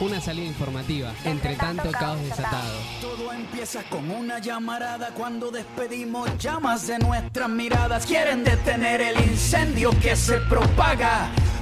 una salida informativa, entre tanto caos desatado. Todo empieza con una llamarada cuando despedimos llamas de nuestras miradas. Quieren detener el incendio que se propaga,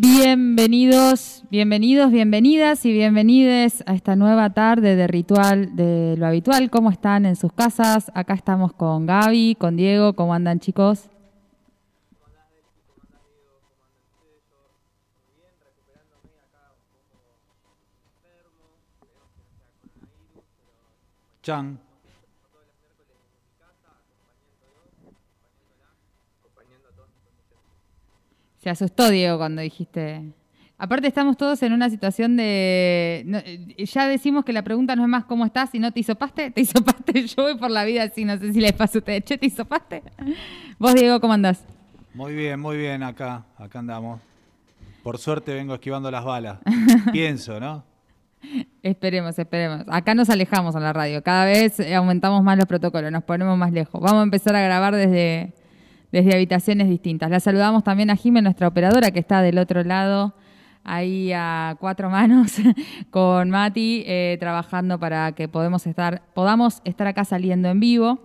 Bienvenidos, bienvenidos, bienvenidas y bienvenides a esta nueva tarde de ritual de lo habitual. ¿Cómo están en sus casas? Acá estamos con Gaby, con Diego. ¿Cómo andan chicos? Chan. Se asustó Diego cuando dijiste. Aparte estamos todos en una situación de... no, ya decimos que la pregunta no es más cómo estás, sino te hisopaste, te hisopaste. Yo voy por la vida así, no sé si les pasa a ustedes. Che, te hisopaste. Vos, Diego, ¿cómo andás? Muy bien, muy bien acá. Acá andamos. Por suerte vengo esquivando las balas. Pienso, ¿no? Esperemos, esperemos. Acá nos alejamos en la radio. Cada vez aumentamos más los protocolos, nos ponemos más lejos. Vamos a empezar a grabar desde, desde habitaciones distintas. La saludamos también a Jimé, nuestra operadora, que está del otro lado, ahí a cuatro manos, con Mati, eh, trabajando para que podemos estar, podamos estar acá saliendo en vivo.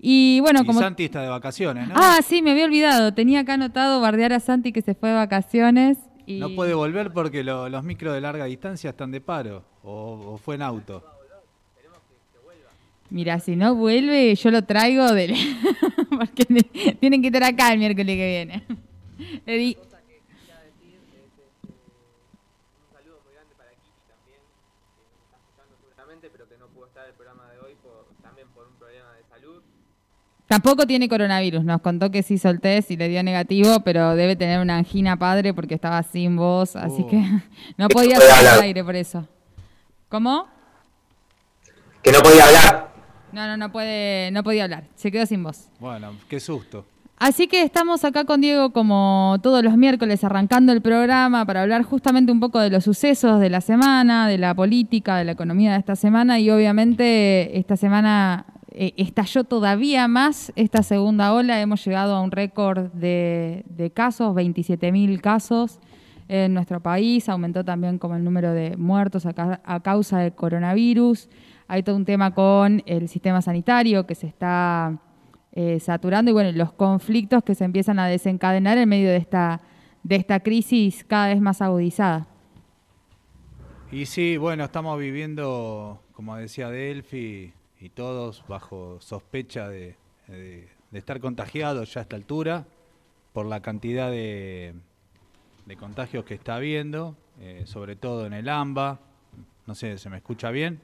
Y bueno, y como... Santi está de vacaciones, ¿no? Ah, sí, me había olvidado. Tenía acá anotado bardear a Santi que se fue de vacaciones. Y... No puede volver porque lo- los micros de larga distancia están de paro. O, o fue en auto. Mira, si no vuelve, yo lo traigo del... porque ne- tienen que estar acá el miércoles que viene. Le di- Un saludo muy grande para Kiki también, que nos está escuchando seguramente, pero que no pudo estar el programa de hoy por, también por un problema de salud. Tampoco tiene coronavirus. Nos contó que sí test y le dio negativo, pero debe tener una angina padre porque estaba sin voz, así que no podía salir al aire por eso. ¿Cómo? que no podía hablar. No, no, no puede, no podía hablar. Se quedó sin voz. Bueno, qué susto. Así que estamos acá con Diego como todos los miércoles arrancando el programa para hablar justamente un poco de los sucesos de la semana, de la política, de la economía de esta semana y obviamente esta semana eh, estalló todavía más esta segunda ola. Hemos llegado a un récord de, de casos, 27.000 casos en nuestro país. Aumentó también como el número de muertos a, ca- a causa del coronavirus. Hay todo un tema con el sistema sanitario que se está eh, saturando y bueno, los conflictos que se empiezan a desencadenar en medio de esta, de esta crisis cada vez más agudizada. Y sí, bueno, estamos viviendo, como decía Delphi, y todos bajo sospecha de, estar contagiados ya a esta altura, por la cantidad de, de contagios que está habiendo, eh, sobre todo en el AMBA. No sé, ¿se me escucha bien?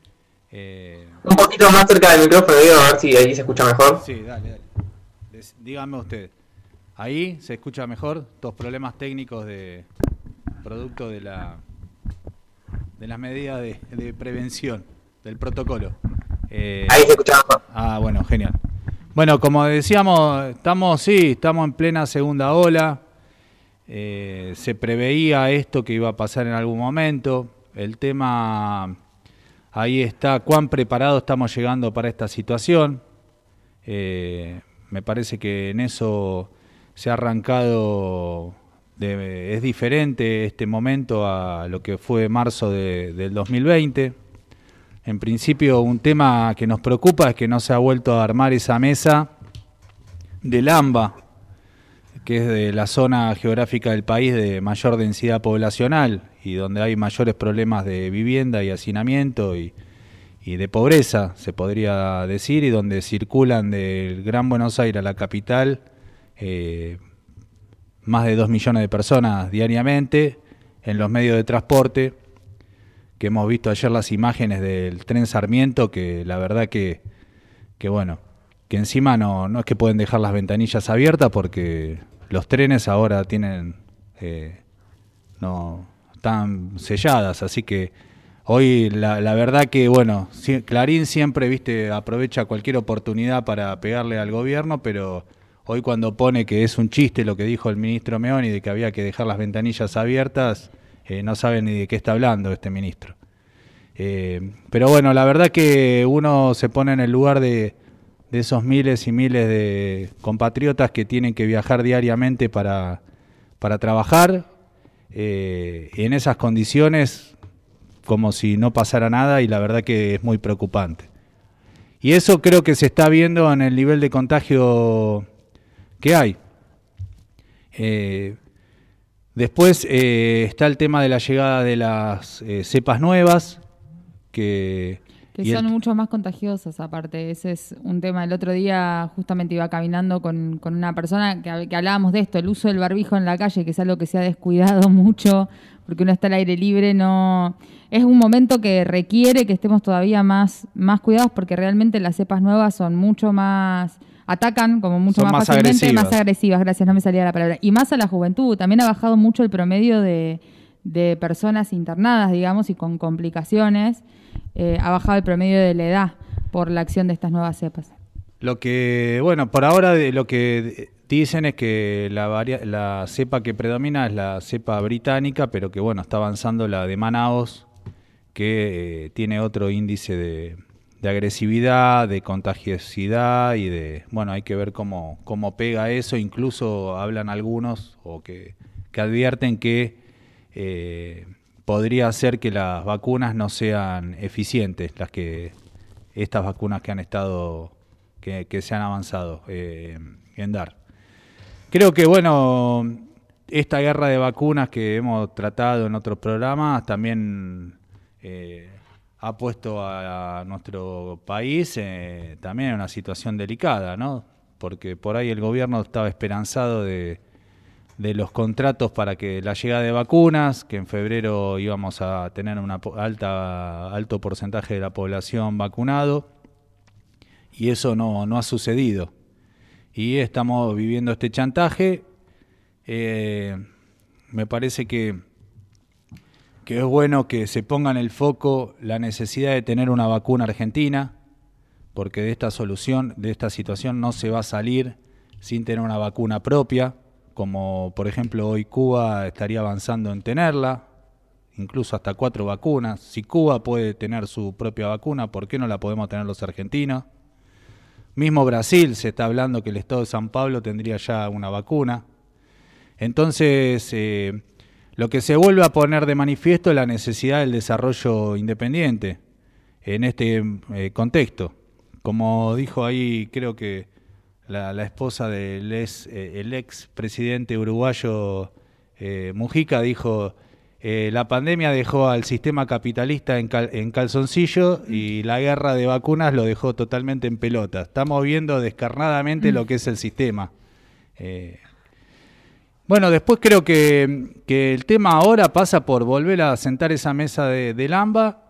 Eh, Un poquito más cerca del micrófono, digo, a ver si ahí se escucha mejor. Sí, dale, dale. Des- dígame usted. Ahí se escucha mejor estos problemas técnicos de producto de la de las medidas de, de prevención del protocolo. Eh, Ahí se escucha mejor. Ah, bueno, genial. Bueno, como decíamos, estamos, sí, estamos en plena segunda ola. Eh, se preveía esto que iba a pasar en algún momento. El tema, ahí está, cuán preparados estamos llegando para esta situación. Eh, me parece que en eso se ha arrancado, de- es diferente este momento a lo que fue marzo de- del 2020. En principio, un tema que nos preocupa es que no se ha vuelto a armar esa mesa del AMBA, que es de la zona geográfica del país de mayor densidad poblacional y donde hay mayores problemas de vivienda y hacinamiento y, y de pobreza, se podría decir, y donde circulan del Gran Buenos Aires a la capital eh, más de dos millones de personas diariamente en los medios de transporte, que hemos visto ayer las imágenes del tren Sarmiento, que la verdad que, que bueno, que encima no, no es que pueden dejar las ventanillas abiertas porque los trenes ahora tienen, eh, no, están selladas, así que hoy la, verdad que, bueno, Clarín siempre, viste, aprovecha cualquier oportunidad para pegarle al gobierno, pero hoy cuando pone que es un chiste lo que dijo el ministro Meoni de que había que dejar las ventanillas abiertas, eh, no sabe ni de qué está hablando este ministro. Eh, pero bueno, la verdad que uno se pone en el lugar de, de esos miles y miles de compatriotas que tienen que viajar diariamente para, para trabajar eh, en esas condiciones como si no pasara nada y la verdad que es muy preocupante. Y eso creo que se está viendo en el nivel de contagio que hay. Eh, después eh, está el tema de la llegada de las cepas nuevas, que... Que y el- son mucho más contagiosas, aparte. Ese es un tema. El otro día justamente iba caminando con, con una persona que, que hablábamos de esto, el uso del barbijo en la calle, que es algo que se ha descuidado mucho, porque uno está al aire libre, no... Es un momento que requiere que estemos todavía más, más cuidados, porque realmente las cepas nuevas son mucho más... Atacan como mucho más, más fácilmente, agresivas. más agresivas, gracias, no me salía la palabra. Y más a la juventud. También ha bajado mucho el promedio de, de personas internadas, digamos, y con complicaciones. Eh, ha bajado el promedio de la edad por la acción de estas nuevas cepas. Lo que, bueno, por ahora lo que dicen es que la, cepa que predomina es la cepa británica, pero que bueno, está avanzando la de Manaos, que eh, tiene otro índice de, agresividad, de contagiosidad y de, bueno, hay que ver cómo, cómo pega eso. Incluso hablan algunos o que, que advierten que eh, podría ser que las vacunas no sean eficientes, las que estas vacunas que han estado, que, se han avanzado eh, en dar. Creo que, bueno, esta guerra de vacunas que hemos tratado en otros programas también eh, ha puesto a, a nuestro país eh, también en una situación delicada, ¿no? Porque por ahí el gobierno estaba esperanzado de, de los contratos para que la llegada de vacunas, que en febrero íbamos a tener un alto porcentaje de la población vacunado, y eso no, no ha sucedido. Y estamos viviendo este chantaje. Eh, me parece que, que es bueno que se ponga en el foco la necesidad de tener una vacuna argentina, porque de esta solución, de esta situación no se va a salir sin tener una vacuna propia, como por ejemplo hoy Cuba estaría avanzando en tenerla, incluso hasta cuatro vacunas. Si Cuba puede tener su propia vacuna, ¿por qué no la podemos tener los argentinos? Mismo Brasil se está hablando que el estado de San Pablo tendría ya una vacuna. Entonces, eh, lo que se vuelve a poner de manifiesto es la necesidad del desarrollo independiente en este eh, contexto. Como dijo ahí, creo que la, esposa del ex, eh, ex presidente uruguayo eh, Mujica dijo, eh, la pandemia dejó al sistema capitalista en, cal- calzoncillo y la guerra de vacunas lo dejó totalmente en pelota. Estamos viendo descarnadamente lo que es el sistema. Bueno, después creo que, que el tema ahora pasa por volver a sentar esa mesa de, del AMBA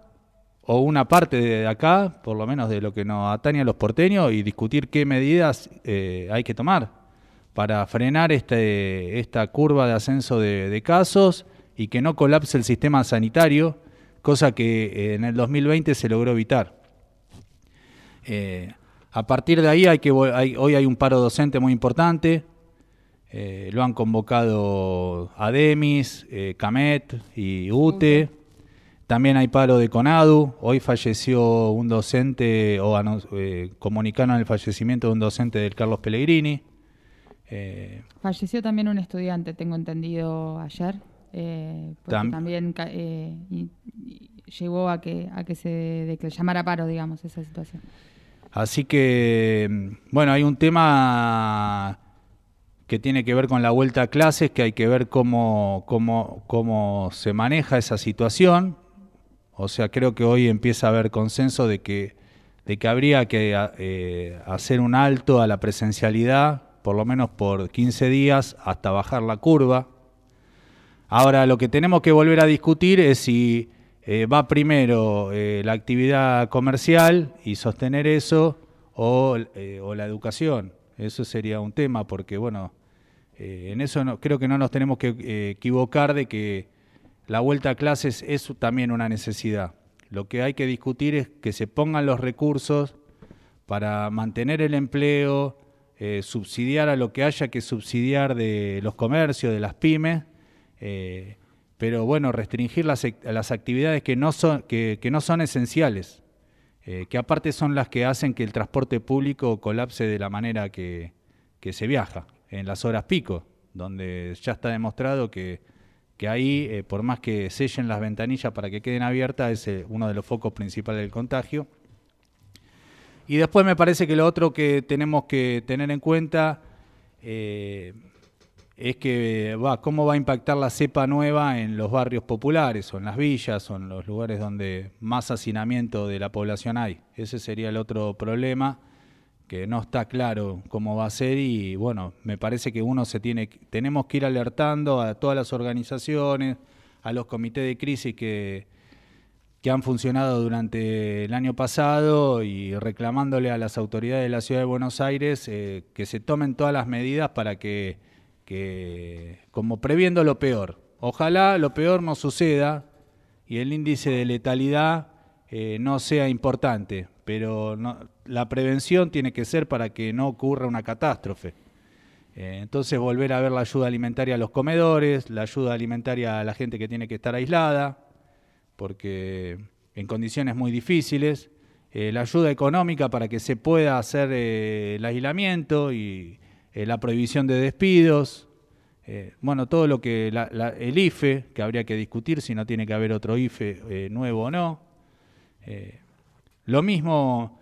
o una parte de acá, por lo menos de lo que nos atañe a los porteños, y discutir qué medidas eh, hay que tomar para frenar este, esta curva de ascenso de, casos y que no colapse el sistema sanitario, cosa que eh, en el 2020 se logró evitar. Eh, a partir de ahí, hoy hay un paro docente muy importante. Lo han convocado ADEMIS, CAMET y UTE. También hay paro de CONADU. Hoy falleció un docente, o eh, comunicaron el fallecimiento de un docente del Carlos Pellegrini. Eh, Falleció también un estudiante, tengo entendido ayer. eh, porque Tam- también eh, y- y llevó a que, a que se de que llamara paro, digamos, esa situación. Así que, bueno, hay un tema que tiene que ver con la vuelta a clases, que hay que ver cómo, cómo, cómo se maneja esa situación. O sea, creo que hoy empieza a haber consenso de que, de que habría que eh, hacer un alto a la presencialidad, por lo menos por 15 días, hasta bajar la curva. Ahora, lo que tenemos que volver a discutir es si eh, va primero eh, la actividad comercial y sostener eso o, o la educación. Eso sería un tema porque, bueno, en eso no, creo que no nos tenemos que equivocar de que la vuelta a clases es también una necesidad. Lo que hay que discutir es que se pongan los recursos para mantener el empleo, eh, subsidiar a lo que haya que subsidiar de los comercios, de las pymes, pero bueno, restringir las, actividades que no son, que, que no son esenciales. Eh, que aparte son las que hacen que el transporte público colapse de la manera que, se viaja, en las horas pico, donde ya está demostrado que, ahí, eh, por más que sellen las ventanillas para que queden abiertas, es eh, uno de los focos principales del contagio. Y después me parece que lo otro que tenemos que tener en cuenta es que va, cómo va a impactar la cepa nueva en los barrios populares o en las villas o en los lugares donde más hacinamiento de la población hay. Ese sería el otro problema no está claro cómo va a ser y bueno, me parece que uno se tiene tenemos que ir alertando a todas las organizaciones, a los comités de crisis que que han funcionado durante el año pasado y reclamándole a las autoridades de la ciudad de Buenos Aires eh, que se tomen todas las medidas para que que como previendo lo peor. Ojalá lo peor no suceda y el índice de letalidad eh, no sea importante, pero la prevención tiene que ser para que no ocurra una catástrofe. Eh, entonces volver a ver la ayuda alimentaria a los comedores, la ayuda alimentaria a la gente que tiene que estar aislada, porque en condiciones muy difíciles, eh, la ayuda económica para que se pueda hacer el aislamiento y eh, la prohibición de despidos, eh, bueno, todo lo que el IFE, que habría que discutir si no tiene que haber otro IFE eh, nuevo o no. lo mismo,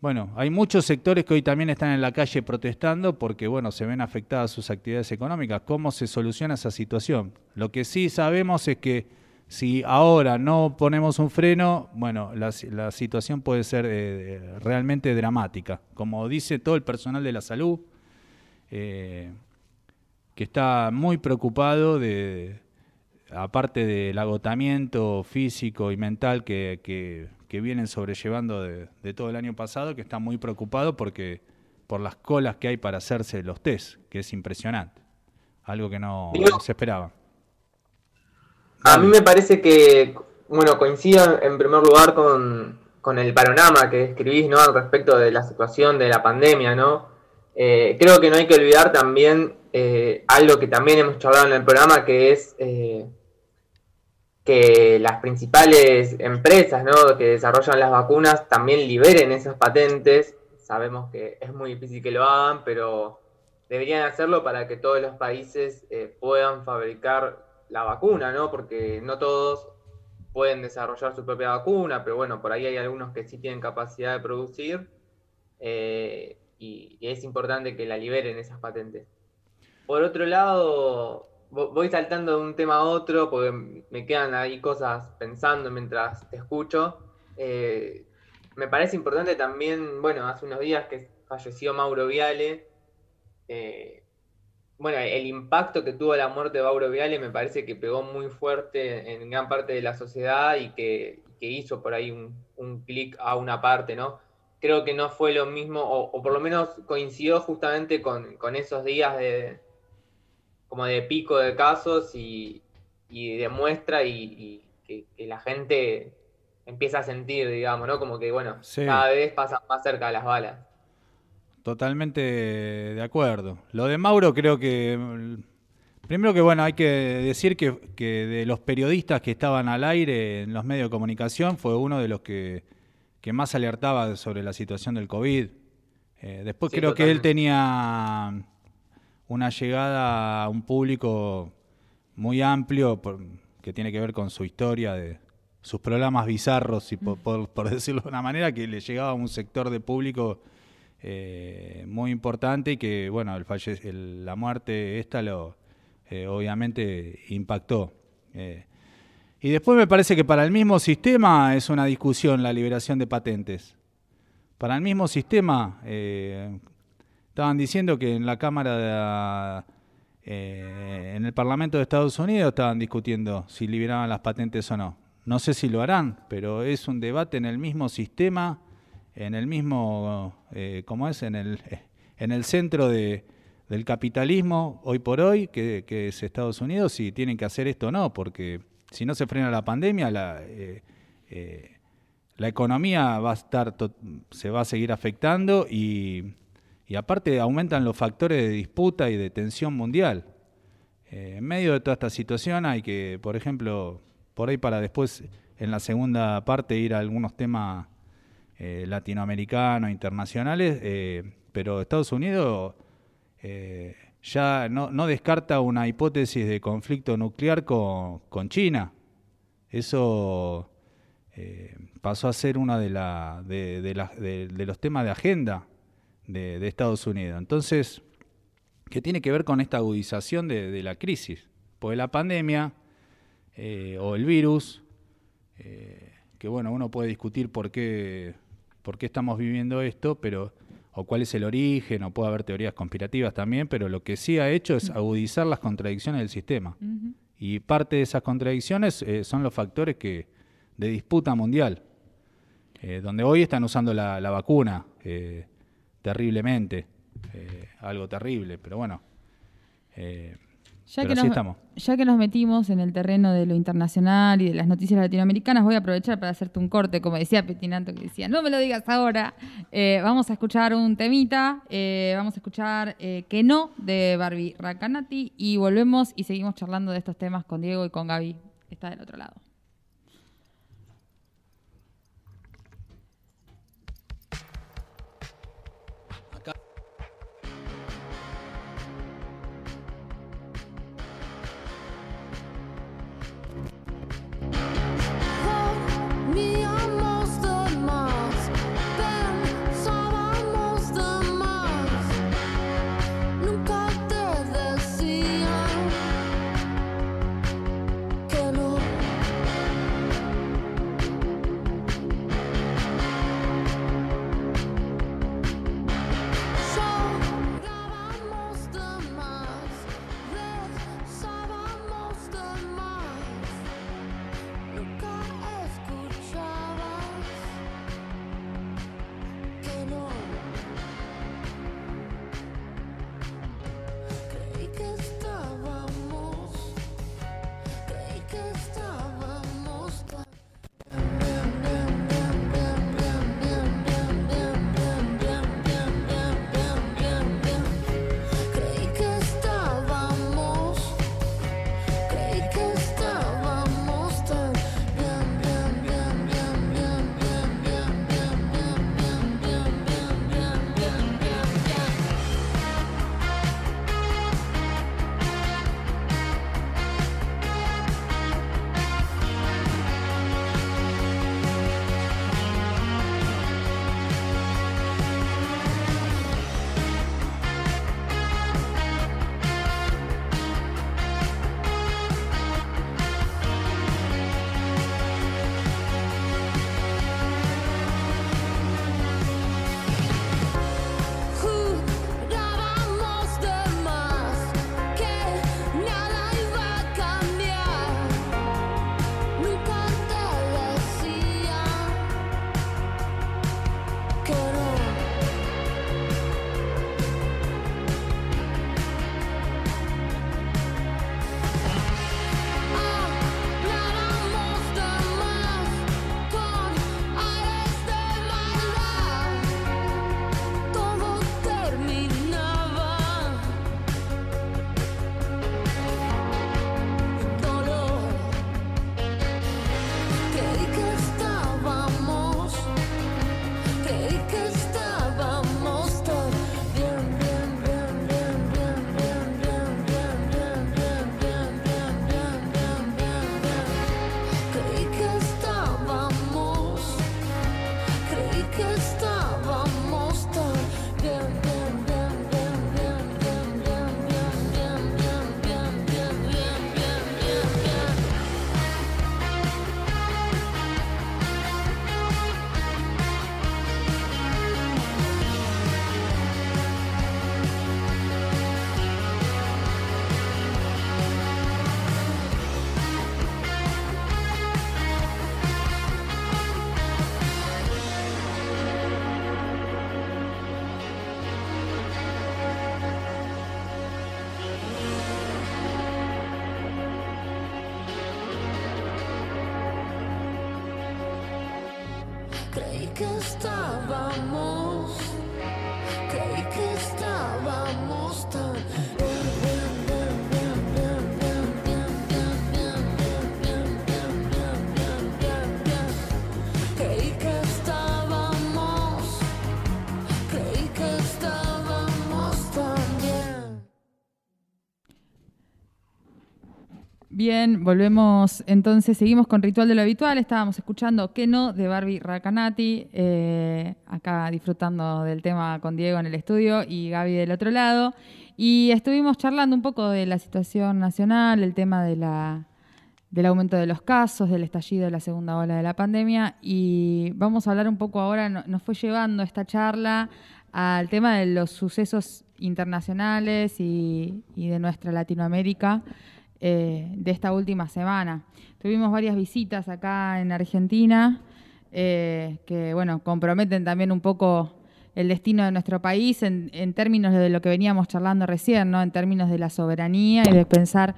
bueno, hay muchos sectores que hoy también están en la calle protestando porque, bueno, se ven afectadas sus actividades económicas. ¿Cómo se soluciona esa situación? Lo que sí sabemos es que si ahora no ponemos un freno, bueno, la, situación puede ser realmente dramática. Como dice todo el personal de la salud, eh, que está muy preocupado de, aparte del agotamiento físico y mental que, vienen sobrellevando de, todo el año pasado, que está muy preocupado porque por las colas que hay para hacerse los test, que es impresionante, algo que no, se esperaba. A mí me parece que, bueno, coincido en primer lugar con, con el panorama que escribís, ¿no? Al respecto de la situación de la pandemia, ¿no? Eh, creo que no hay que olvidar también eh, algo que también hemos charlado en el programa, que es eh, que las principales empresas que desarrollan las vacunas también liberen esas patentes. Sabemos que es muy difícil que lo hagan, pero deberían hacerlo para que todos los países puedan fabricar la vacuna, ¿no? Porque no todos pueden desarrollar su propia vacuna, pero bueno, por ahí hay algunos que sí tienen capacidad de producir y, es importante que la liberen esas patentes. Por otro lado, voy saltando de un tema a otro porque me quedan ahí cosas pensando mientras te escucho. Eh, me parece importante también, bueno, hace unos días que falleció Mauro Viale. Eh, bueno, el impacto que tuvo la muerte de Mauro Viale me parece que pegó muy fuerte en gran parte de la sociedad y que, hizo por ahí un, un clic a una parte, ¿no? creo que no fue lo mismo, o, por lo menos coincidió justamente con, esos días de como de pico de casos y, y de muestra y, que, la gente empieza a sentir, digamos, ¿no? Como que, bueno, cada vez pasa más cerca de las balas. Totalmente de acuerdo. Lo de Mauro creo que... Primero que, bueno, hay que decir que, que de los periodistas que estaban al aire en los medios de comunicación fue uno de los que que más alertaba sobre la situación del COVID. Eh, después creo que él tenía una llegada a un público muy amplio que tiene que ver con su historia de, sus programas bizarros, y por, por- por decirlo de una manera, que le llegaba a un sector de público eh, muy importante y que, bueno, el falle- el- la muerte esta lo eh, obviamente impactó. Eh, y después me parece que para el mismo sistema es una discusión la liberación de patentes. Para el mismo sistema, estaban diciendo que en la Cámara, de eh, en el Parlamento de Estados Unidos estaban discutiendo si liberaban las patentes o no. No sé si lo harán, pero es un debate en el mismo sistema, en el mismo, eh, ¿cómo es? En el, en el centro de, del capitalismo hoy por hoy, que, es Estados Unidos, si tienen que hacer esto o no, porque si no se frena la pandemia, la, eh, eh, la economía va a estar, se va a seguir afectando y, y aparte aumentan los factores de disputa y de tensión mundial. Eh, en medio de toda esta situación hay que, por ejemplo, por ahí para después en la segunda parte ir a algunos temas eh, latinoamericanos, internacionales, eh, pero Estados Unidos eh, ya no, descarta una hipótesis de conflicto nuclear con, China. Eso pasó a ser uno de los temas de agenda de, de Estados Unidos. Entonces, que tiene que ver con esta agudización de, de la crisis. Porque la pandemia eh, o el virus, eh, que bueno, uno puede discutir por qué, por qué estamos viviendo esto, pero o cuál es el origen, o puede haber teorías conspirativas también, pero lo que sí ha hecho es agudizar las contradicciones del sistema. Y parte de esas contradicciones eh, son los factores que de disputa mundial, donde hoy están usando la, la vacuna terriblemente, eh, algo terrible, pero bueno. eh, Ya pero que, así nos, estamos. ya que nos metimos en el terreno de lo internacional y de las noticias latinoamericanas, voy a aprovechar para hacerte un corte, como decía Petinato, que decía, no me lo digas ahora. Eh, vamos a escuchar un temita, eh, vamos a escuchar Que no, de Barbie Racanati, y volvemos y seguimos charlando de estos temas con Diego y con Gaby, que está del otro lado. чистого моря. Bien, volvemos entonces, seguimos con Ritual de lo Habitual, estábamos escuchando Que no de Barbie Racanati, eh, acá disfrutando del tema con Diego en el estudio y Gaby del otro lado, y estuvimos charlando un poco de la situación nacional, el tema del aumento de los casos, del estallido de la segunda ola de la pandemia, y vamos a hablar un poco ahora, no- nos fue llevando esta charla al tema de los sucesos internacionales y de nuestra Latinoamérica eh, de esta última semana. Tuvimos varias visitas acá en Argentina eh, que, bueno, comprometen también un poco el destino de nuestro país en, en términos de lo que veníamos charlando recién, ¿no? En términos de la soberanía y de pensar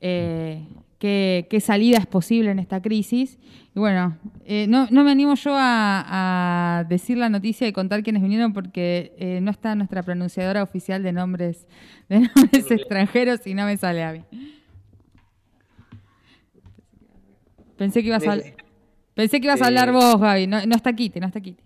eh, qué, qué salida es posible en esta crisis. Y bueno, eh, no, no me animo yo a, a decir la noticia y contar quiénes vinieron porque eh, no está nuestra pronunciadora oficial de nombres, de nombres extranjeros y no me sale a mí. Pensé que ibas a, pensé que ibas a hablar vos, Gaby. No, no está Kitty, no está Kitty.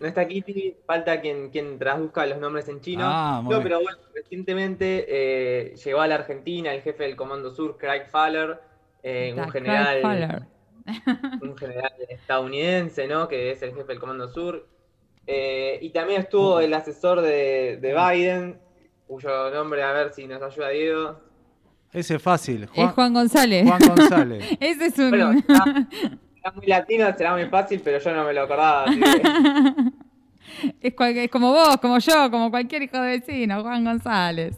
No está Kitty, falta quien, quien traduzca los nombres en chino. Ah, no, bien. pero bueno, recientemente eh, llegó a la Argentina el jefe del Comando Sur, Craig Faller, eh, un general, Faller. un general estadounidense, ¿no? Que es el jefe del Comando Sur. Eh, y también estuvo el asesor de, de Biden, cuyo nombre, a ver si nos ayuda Diego. Ese es fácil. es Juan González. Juan González. Ese es un. Bueno, está, está muy latino, será muy fácil, pero yo no me lo acordaba. así que- es, cual- es como vos, como yo, como cualquier hijo de vecino, Juan González.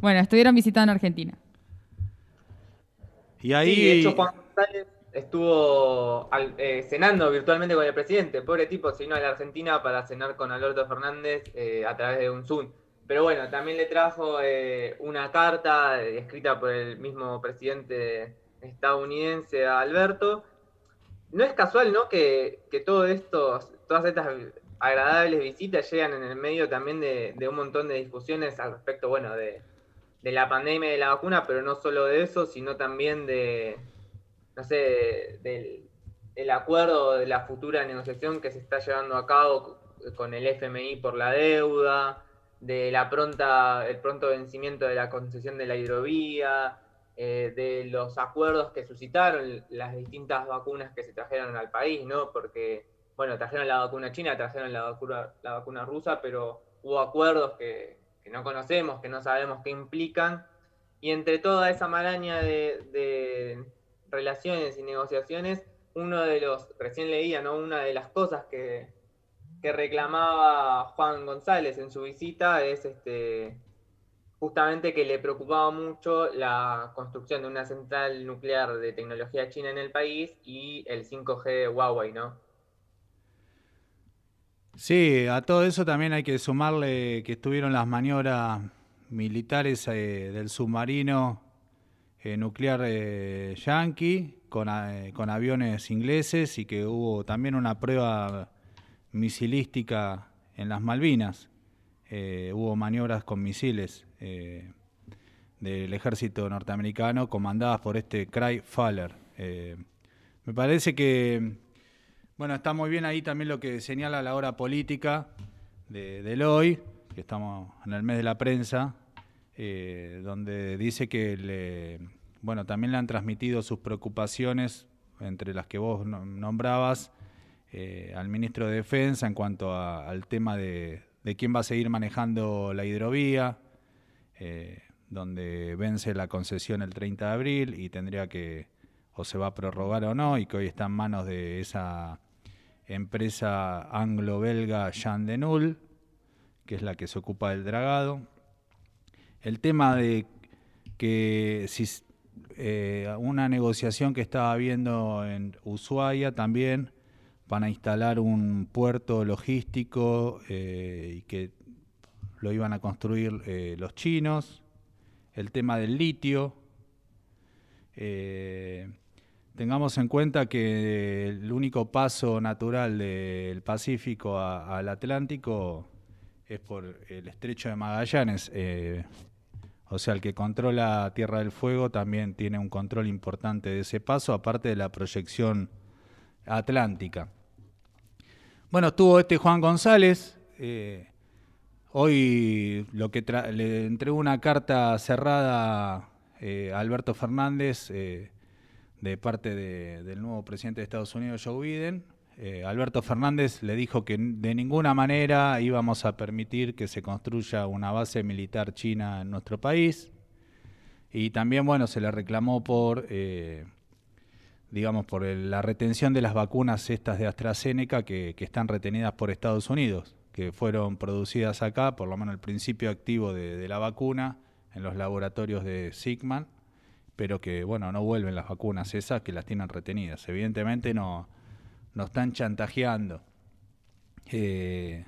Bueno, estuvieron visitando Argentina. Y ahí. Sí, de hecho Juan González estuvo al- eh, cenando virtualmente con el presidente. Pobre tipo, se vino a la Argentina para cenar con Alberto Fernández eh, a través de un Zoom. Pero bueno, también le trajo eh, una carta eh, escrita por el mismo presidente estadounidense Alberto. No es casual, ¿no? Que, que todo esto, todas estas agradables visitas llegan en el medio también de, de un montón de discusiones al respecto, bueno, de, de la pandemia y de la vacuna, pero no solo de eso, sino también de, no sé, del el acuerdo de la futura negociación que se está llevando a cabo con el FMI por la deuda, de la pronta, el pronto vencimiento de la concesión de la hidrovía, eh, de los acuerdos que suscitaron las distintas vacunas que se trajeron al país, ¿no? Porque, bueno, trajeron la vacuna china, trajeron la vacuna, la vacuna rusa, pero hubo acuerdos que, que no conocemos, que no sabemos qué implican, y entre toda esa maraña de, de relaciones y negociaciones, uno de los, recién leía, ¿no? Una de las cosas que, que reclamaba Juan González en su visita es este justamente que le preocupaba mucho la construcción de una central nuclear de tecnología china en el país y el 5G de Huawei, ¿no? Sí, a todo eso también hay que sumarle que estuvieron las maniobras militares eh, del submarino eh, nuclear eh, yankee con, eh, con aviones ingleses y que hubo también una prueba misilística en las Malvinas. Eh, hubo maniobras con misiles eh, del ejército norteamericano comandadas por este Craig Faller. Eh, me parece que bueno, está muy bien ahí también lo que señala la hora política de, del hoy, que estamos en el mes de la prensa, donde dice que le, bueno, también le han transmitido sus preocupaciones, entre las que vos no- nombrabas, eh, al ministro de Defensa en cuanto a- al tema de, quién va a seguir manejando la hidrovía, eh, donde vence la concesión el 30 de abril y tendría que, o se va a prorrogar o no, y que hoy está en manos de esa empresa anglo-belga Jean de Null, que es la que se ocupa del dragado. El tema de que si eh, una negociación que estaba habiendo en Ushuaia también para instalar un puerto logístico eh, y que lo iban a construir eh, los chinos. El tema del litio. Eh, tengamos en cuenta que el único paso natural del Pacífico a- al Atlántico es por el estrecho de Magallanes. o sea, el que controla Tierra del Fuego también tiene un control importante de ese paso, aparte de la proyección atlántica. Bueno, estuvo este Juan González. eh, hoy lo que le entregó una carta cerrada eh, a Alberto Fernández eh, de parte de- del nuevo presidente de Estados Unidos, Joe Biden. Alberto Fernández le dijo que de ninguna manera íbamos a permitir que se construya una base militar china en nuestro país. Y también, bueno, se le reclamó por, digamos, por la retención de las vacunas estas de AstraZeneca que, están retenidas por Estados Unidos, que fueron producidas acá, por lo menos el principio activo de, la vacuna, en los laboratorios de Sigman, pero que, bueno, no vuelven las vacunas esas que las tienen retenidas. Evidentemente no, no están chantajeando. Eh,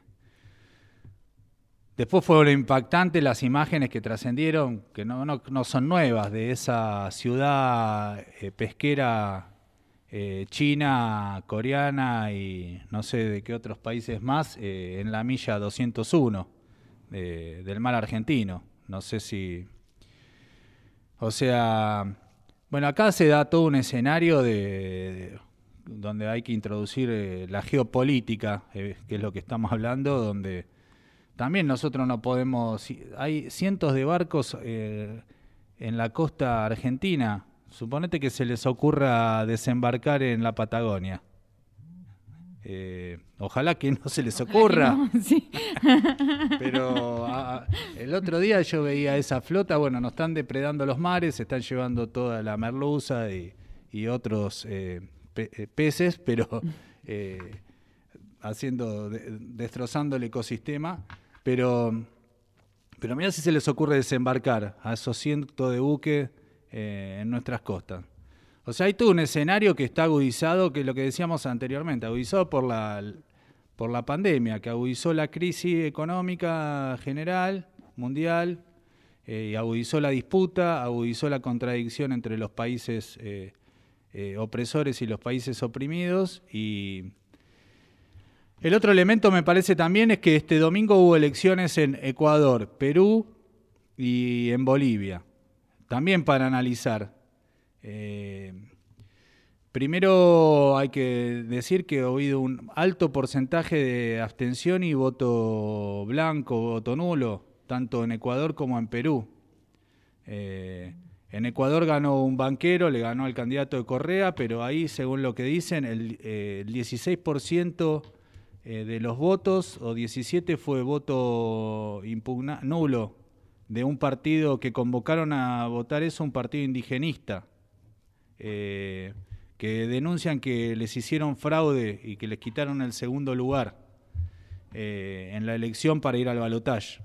Después fueron impactantes las imágenes que trascendieron, que no, no, no son nuevas, de esa ciudad eh, pesquera eh, china, coreana y no sé de qué otros países más, eh, en la milla 201 de- del mar argentino. No sé si... O sea, bueno, acá se da todo un escenario de, de- donde hay que introducir eh, la geopolítica, eh, que es lo que estamos hablando, donde también nosotros no podemos... Hay cientos de barcos eh, en la costa argentina. Suponete que se les ocurra desembarcar en la Patagonia. Eh, ojalá que no se les ocurra. No, sí. Pero a- el otro día yo veía esa flota, bueno, nos están depredando los mares, se están llevando toda la merluza y, y otros eh, pe- eh, peces, pero eh, haciendo, de- destrozando el ecosistema. Pero, pero mira si se les ocurre desembarcar a esos cientos de buques eh, en nuestras costas. O sea, hay todo un escenario que está agudizado, que es lo que decíamos anteriormente, agudizado por la, por la pandemia, que agudizó la crisis económica general, mundial, eh, y agudizó la disputa, agudizó la contradicción entre los países eh, eh, opresores y los países oprimidos. Y el otro elemento me parece también es que este domingo hubo elecciones en Ecuador, Perú y en Bolivia, también para analizar. Eh, primero hay que decir que ha habido un alto porcentaje de abstención y voto blanco, voto nulo, tanto en Ecuador como en Perú. Eh, en Ecuador ganó un banquero, le ganó al candidato de Correa, pero ahí, según lo que dicen, el, eh, el 16% eh, de los votos, o 17 fue voto impugna nulo, de un partido que convocaron a votar eso, un partido indigenista, eh, que denuncian que les hicieron fraude y que les quitaron el segundo lugar eh, en la elección para ir al balotaje.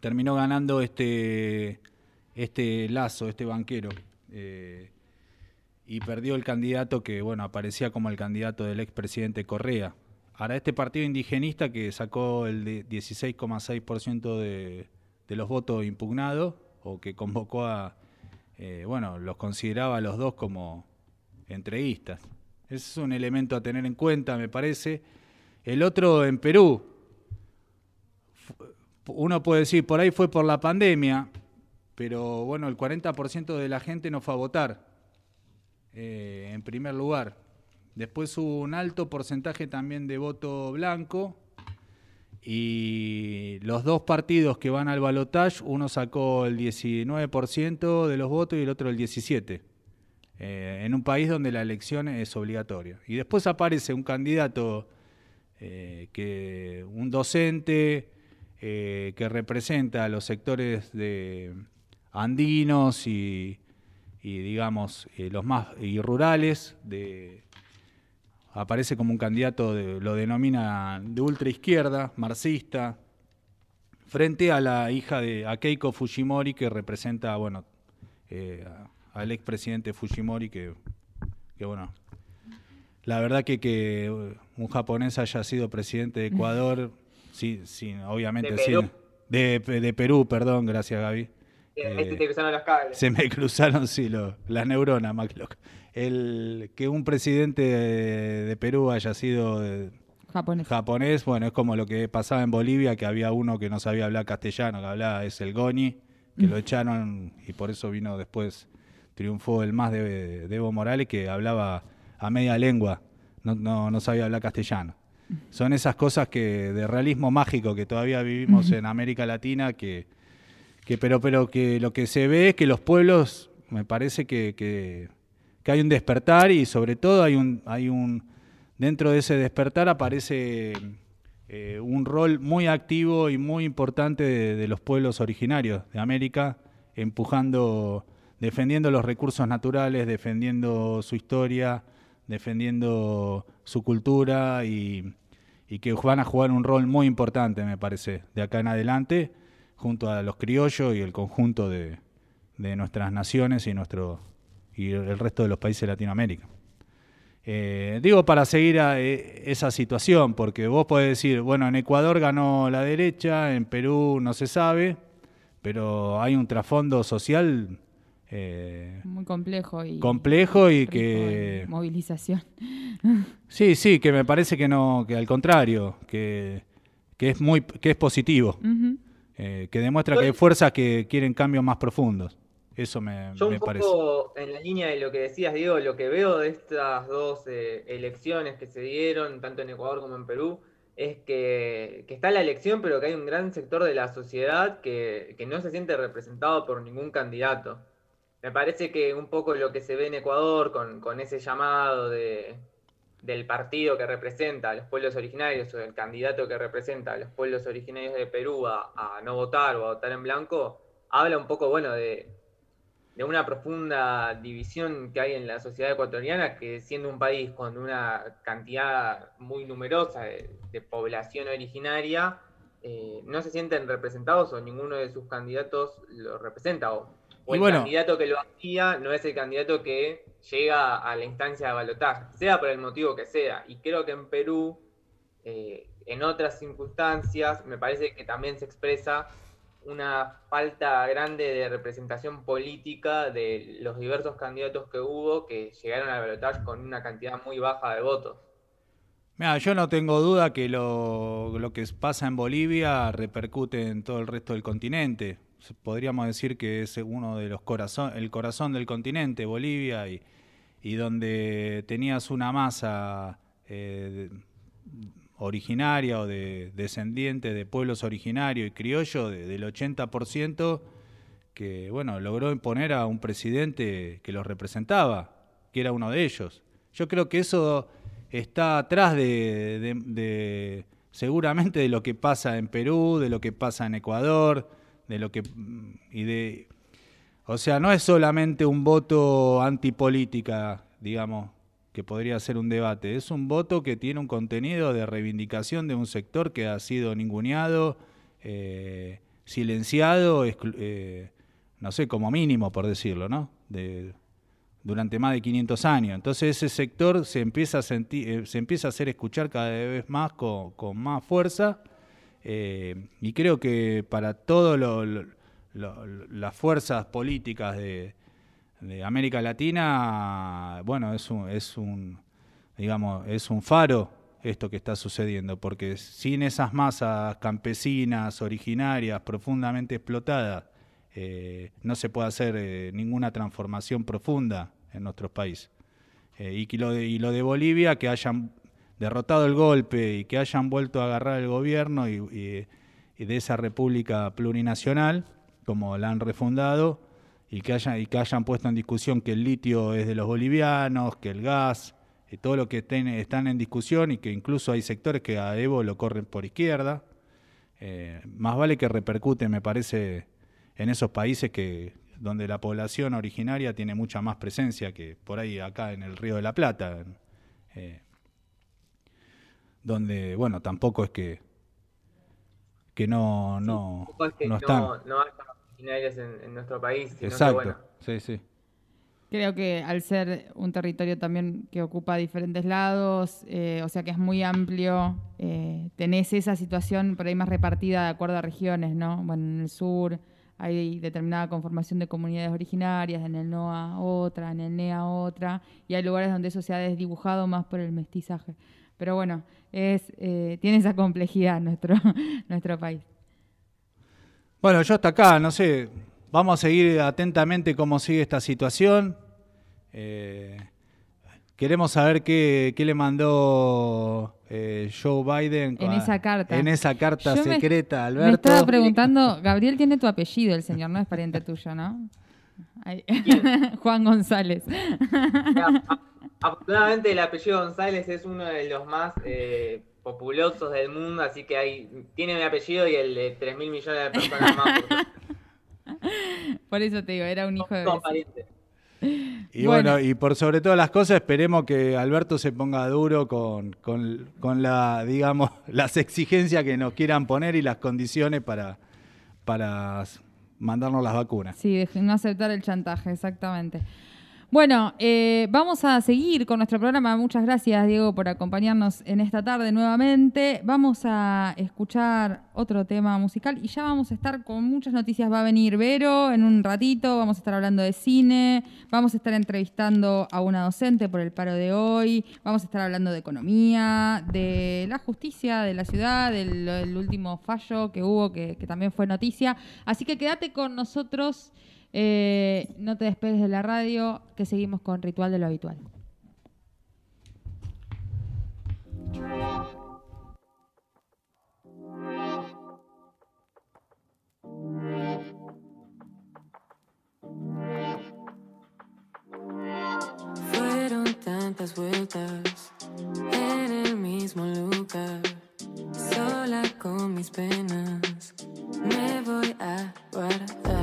Terminó ganando este, este lazo, este banquero. eh, y perdió el candidato que, bueno, aparecía como el candidato del expresidente Correa. Ahora, este partido indigenista que sacó el de 16,6% de, de los votos impugnados, o que convocó a, eh, bueno, los consideraba a los dos como entreguistas. Ese es un elemento a tener en cuenta, me parece. El otro en Perú, uno puede decir, por ahí fue por la pandemia, pero bueno, el 40% de la gente no fue a votar, eh, en primer lugar. Después hubo un alto porcentaje también de voto blanco y los dos partidos que van al balotaje, uno sacó el 19% de los votos y el otro el 17%. eh, en un país donde la elección es obligatoria. Y después aparece un candidato, eh, que, un docente eh, que representa a los sectores de andinos y, y, digamos, los más y rurales de, aparece como un candidato, de- lo denomina de ultra izquierda, marxista, frente a la hija de a Keiko Fujimori, que representa, bueno, eh, al expresidente Fujimori, que, que, bueno, la verdad que que eh, un japonés haya sido presidente de Ecuador, sí, sí, obviamente, De sí, Perú. de, de Perú, perdón, gracias Gaby. Eh, este te cruzaron los cables. se me cruzaron, sí, lo- las neuronas, más loco. El que un presidente de, de Perú haya sido de- Japonés. japonés, bueno, es como lo que pasaba en Bolivia, que había uno que no sabía hablar castellano, que hablaba es el Goni, que lo echaron y por eso vino después, triunfó el más de, de Evo Morales, que hablaba a media lengua, no, no, no sabía hablar castellano. Son esas cosas que de realismo mágico que todavía vivimos en América Latina, que, que pero, pero que lo que se ve es que los pueblos, me parece que, que, que hay un despertar y sobre todo hay un, hay un dentro de ese despertar aparece eh, un rol muy activo y muy importante de, los pueblos originarios de América, empujando, defendiendo los recursos naturales, defendiendo su historia, defendiendo su cultura y, y que van a jugar un rol muy importante, me parece, de acá en adelante, junto a los criollos y el conjunto de, de nuestras naciones y, nuestro, y el resto de los países de Latinoamérica. Eh, digo para seguir a, eh, esa situación, porque vos podés decir, bueno, en Ecuador ganó la derecha, en Perú no se sabe, pero hay un trasfondo social eh, Muy complejo y complejo y que... movilización. Sí, sí, que me parece que no, que al contrario, que, que es muy, que es positivo, eh, que demuestra que hay fuerzas que quieren cambios más profundos. Eso me, Yo un me parece. poco en la línea de lo que decías, Diego, lo que veo de estas dos eh, elecciones que se dieron, tanto en Ecuador como en Perú, es que, que está la elección, pero que hay un gran sector de la sociedad que, que no se siente representado por ningún candidato. Me parece que un poco lo que se ve en Ecuador con, con ese llamado de, del partido que representa a los pueblos originarios o del candidato que representa a los pueblos originarios de Perú a, a no votar o a votar en blanco, habla un poco, bueno, de, de una profunda división que hay en la sociedad ecuatoriana, que siendo un país con una cantidad muy numerosa de, de población originaria, eh, no se sienten representados o ninguno de sus candidatos lo representa. O, o el bueno. candidato que lo hacía no es el candidato que llega a la instancia de balotaje, sea por el motivo que sea. Y creo que en Perú, eh, en otras circunstancias, me parece que también se expresa una falta grande de representación política de los diversos candidatos que hubo que llegaron al balotaje con una cantidad muy baja de votos. Mira, yo no tengo duda que lo, lo que pasa en Bolivia repercute en todo el resto del continente. Podríamos decir que es uno de los corazón, el corazón del continente, Bolivia, y, y donde tenías una masa eh, originaria o de descendiente de pueblos originarios y criollos de- del 80% que bueno logró imponer a un presidente que los representaba, que era uno de ellos. Yo creo que eso está atrás de, seguramente de lo que pasa en Perú, de lo que pasa en Ecuador, de lo que y de o sea, no es solamente un voto antipolítica, digamos, que podría ser un debate, es un voto que tiene un contenido de reivindicación de un sector que ha sido ninguneado, eh, silenciado, eh, no sé, como mínimo, por decirlo, ¿no? Durante más de 500 años. Entonces ese sector se empieza a, sentir, eh, se empieza a hacer escuchar cada vez más con, más fuerza y creo que para todas las fuerzas políticas de, de América Latina, bueno, es un, digamos, es un faro esto que está sucediendo, porque sin esas masas campesinas, originarias, profundamente explotadas, eh, no se puede hacer eh, ninguna transformación profunda en nuestros países. Eh, y, lo de, de Bolivia, que hayan derrotado el golpe y que hayan vuelto a agarrar el gobierno y de esa república plurinacional, como la han refundado, y que, hayan, y que hayan puesto en discusión que el litio es de los bolivianos, que el gas, y todo lo que ten- están en discusión y que incluso hay sectores que a Evo lo corren por izquierda. Eh, más vale que repercute, me parece, en esos países que donde la población originaria tiene mucha más presencia que por ahí acá en el Río de la Plata, eh, donde, bueno, tampoco es que que no, no, Tampoco es que no no, están. no haya en, en nuestro país, sino Exacto, que bueno, sí, sí. Creo que al ser un territorio también que ocupa diferentes lados, eh, o sea que es muy amplio, eh, tenés esa situación por ahí más repartida de acuerdo a regiones, ¿no? Bueno, en el sur hay determinada conformación de comunidades originarias, en el NOA otra, en el NEA otra, y hay lugares donde eso se ha desdibujado más por el mestizaje. Pero bueno, es, eh, tiene esa complejidad nuestro, nuestro país. Bueno, yo hasta acá, no sé, vamos a seguir atentamente cómo sigue esta situación. Eh, queremos saber qué, qué le mandó eh, Joe Biden En a- esa carta. en esa carta Yo me- secreta, Me Alberto. estaba preguntando, Gabriel tiene tu apellido, el señor, no es pariente tuyo, ¿no? Ay, Juan González. Afortunadamente el apellido González es uno de los más eh, populosos del mundo, así que hay, tiene mi apellido y el de 3 mil millones de personas más. Por eso te digo, era un hijo de vecino. parientes. Y bueno, Bueno. y por sobre todas las cosas, esperemos que Alberto se ponga duro con, con, con la, digamos, las exigencias que nos quieran poner y las condiciones para, para mandarnos las vacunas. Sí, de no aceptar el chantaje, exactamente. Bueno, eh, vamos a seguir con nuestro programa. Muchas gracias, Diego, por acompañarnos en esta tarde nuevamente. Vamos a escuchar otro tema musical y ya vamos a estar con muchas noticias. Va a venir Vero en un ratito, vamos a estar hablando de cine, vamos a estar entrevistando a una docente por el paro de hoy, vamos a estar hablando de economía, de la justicia de la ciudad, del, último fallo que hubo, que, que también fue noticia. Así que quédate con nosotros. Eh, no te despegues de la radio, que seguimos con Ritual de lo Habitual. Fueron tantas vueltas en el mismo lugar, sola con mis penas, me voy a guardar.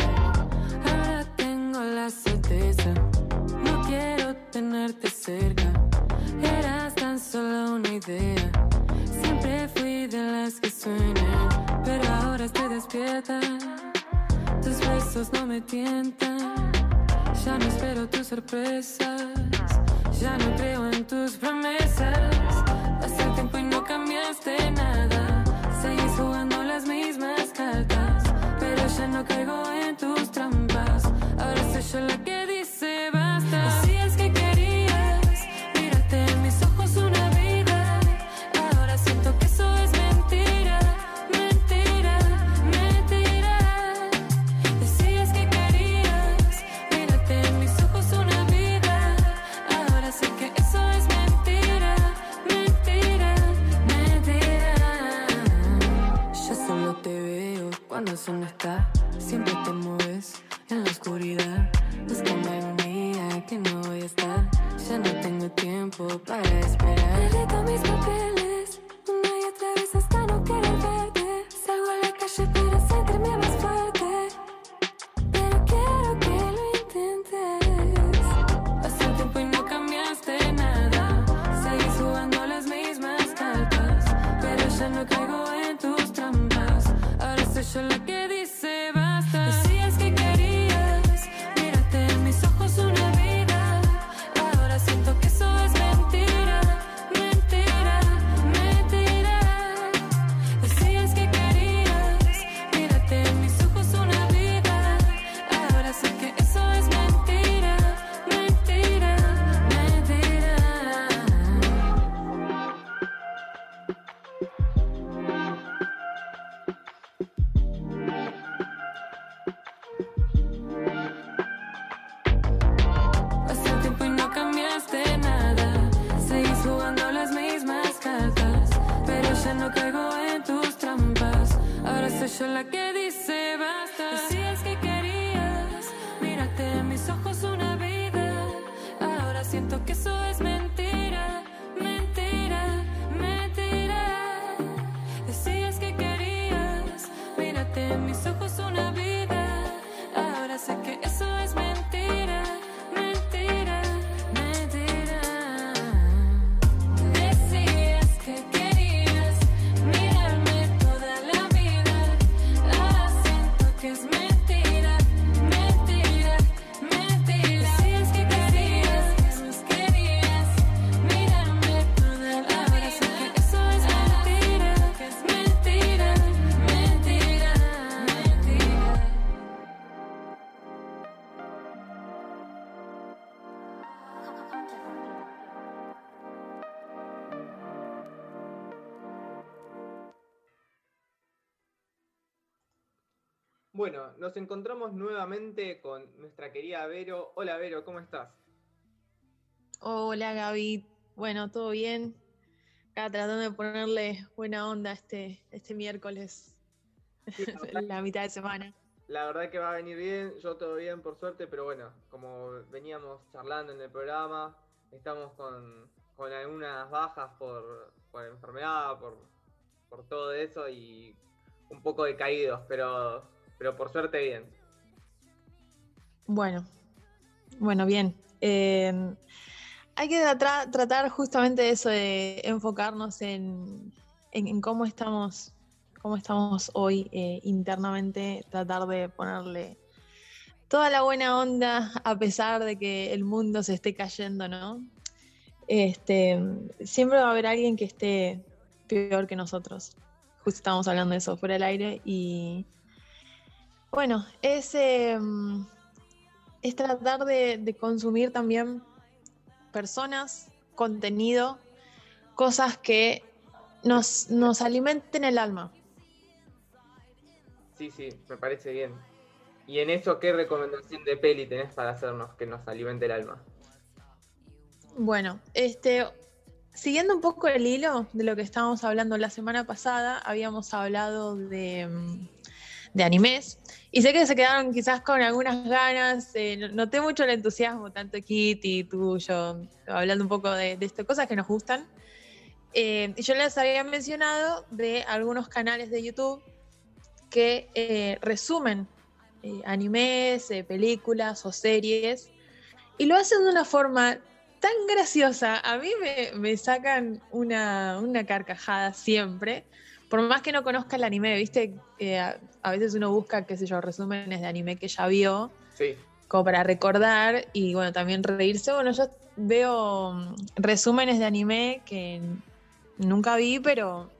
No quiero tenerte cerca, eras tan solo una idea. Siempre fui de las que sueñan, pero ahora estoy despierta. Tus besos no me tientan. Ya no espero tus sorpresas, ya no creo en tus promesas. El tiempo y no cambiaste nada. Seguís jugando las mismas cartas, pero ya no caigo en tus trampas. Soy la que dice basta. Que querías mirarte en mis ojos una vida. Ahora siento que eso es mentira, mentira, mentira. Decías que querías Mírate en mis ojos una vida Ahora sé que eso es mentira Mentira, mentira Yo solo te veo cuando el sol no está Siempre te mueves en la oscuridad tengo tiempo para esperar. Papeles no caigo en tus trampas. Ahora soy yo la que dice basta. Decías que querías. Mírate mis ojos una vida. Ahora siento que eso es mentira, mentira, mentira. Decías que querías, mírate en mis ojos una vida. Nos encontramos nuevamente con nuestra querida Vero. Hola Vero, ¿cómo estás? Hola Gaby, bueno, todo bien. Acá tratando de ponerle buena onda este, este miércoles, la mitad de semana. La verdad que va a venir bien, yo todo bien por suerte, pero bueno, como veníamos charlando en el programa, estamos con, con algunas bajas por, por enfermedad, por, por todo eso y un poco decaídos, pero, pero por suerte bien. Bueno, bueno, bien. Eh, hay que tra- tratar justamente eso de enfocarnos en, en- cómo estamos, cómo estamos hoy eh, internamente, tratar de ponerle toda la buena onda a pesar de que el mundo se esté cayendo, ¿no? Este, siempre va a haber alguien que esté peor que nosotros. Justo estábamos hablando de eso fuera del aire y bueno, es, em, es tratar de, de consumir también personas, contenido, cosas que nos, nos alimenten el alma. Sí, sí, me parece bien. Y en eso, ¿qué recomendación de peli tenés para hacernos que nos alimente el alma? Bueno, este, siguiendo un poco el hilo de lo que estábamos hablando la semana pasada, habíamos hablado de, mm, de animes. Y sé que se quedaron quizás con algunas ganas. eh, no- noté mucho el entusiasmo, tanto Kitty, tuyo, hablando un poco de, de esto, cosas que nos gustan. Eh, yo les había mencionado de algunos canales de YouTube que eh, resumen eh, animes, eh, películas o series. Y lo hacen de una forma tan graciosa. A mí me, me sacan una, una carcajada siempre. Por más que no conozca el anime, viste, Eh, a, a veces uno busca, qué sé yo, resúmenes de anime que ya vio, Sí, como para recordar y bueno, también reírse. Bueno, yo veo mm, resúmenes de anime que nunca vi, pero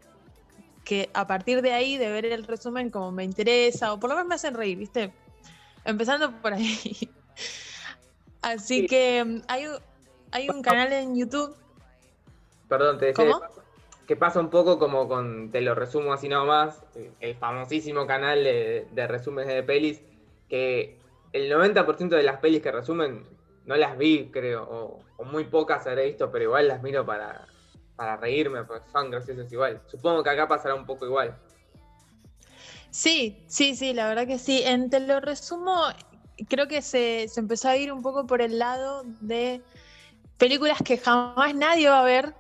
que a partir de ahí, de ver el resumen, como me interesa, o por lo menos me hacen reír, ¿viste? Empezando por ahí. Así Sí. que mm, hay, un- hay un canal en YouTube. perdón, te decía ¿Cómo? Que pasa- un poco como con, te lo resumo así nomás, el famosísimo canal de, de resúmenes de pelis, que el 90% de las pelis que resumen no las vi, creo, o, o muy pocas habré visto, pero igual las miro para, para reírme, porque son graciosas igual. Supongo que acá pasará un poco igual. Sí, sí, sí, la verdad que sí. En Te lo resumo, creo que se, se empezó a ir un poco por el lado de películas que jamás nadie va a ver,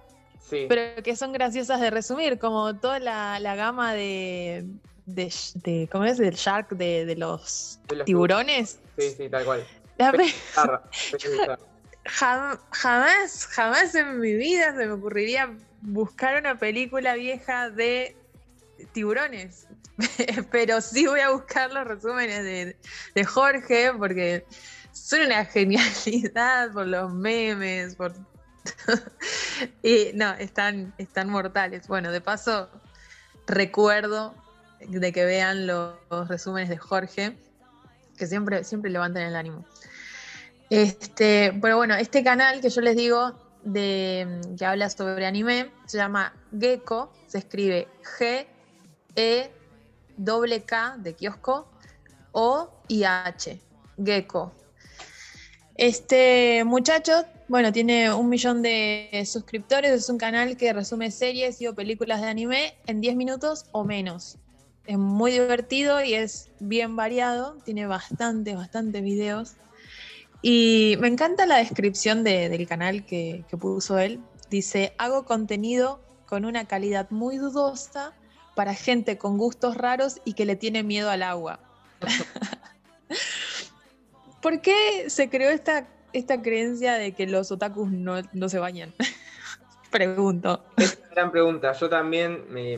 Sí, pero que son graciosas de resumir, como toda la, la gama de, de, de- ¿cómo es? Del shark, de, de los De los tiburones. sí, sí, tal cual. La pe- Bizarra, peli bizarra. jam- jamás, jamás en mi vida se me ocurriría buscar una película vieja de tiburones. Pero sí voy a buscar los resúmenes de, de Jorge porque son una genialidad por los memes, por... y no, están, están mortales. Bueno, de paso, recuerdo de que vean los, resúmenes de Jorge, que siempre, siempre levantan el ánimo. Este, pero bueno, este canal que yo les digo de que habla sobre anime se llama Gecko, se escribe G E K de kiosco O I H, Gecko. Este muchacho, bueno, tiene un millón de suscriptores, es un canal que resume series y o películas de anime en 10 minutos o menos. Es muy divertido y es bien variado, tiene bastantes, bastantes videos. Y me encanta la descripción de- del canal que, que puso él. Dice, hago contenido con una calidad muy dudosa para gente con gustos raros y que le tiene miedo al agua. ¿Por qué se creó esta, esta creencia de que los otakus no, no se bañan? Pregunto. Es una gran pregunta. Yo también me,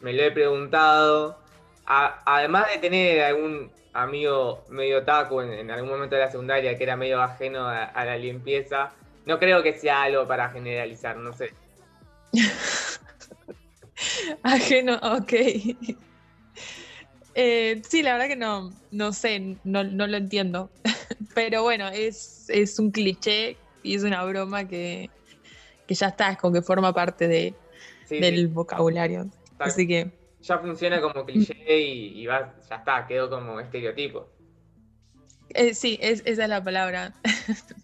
me lo he preguntado. A- además de tener algún amigo medio taco en, en algún momento de la secundaria que era medio ajeno a, a la limpieza, no creo que sea algo para generalizar, no sé. Ajeno, ok. Eh, sí, la verdad que no, no sé, no, no lo entiendo. Pero bueno, es, es un cliché y es una broma que, que ya está, es como que forma parte de, Sí, del sí, vocabulario. está- Así que ya funciona como cliché y, y va- ya está, quedó como estereotipo. eh, sí, es- esa es la palabra.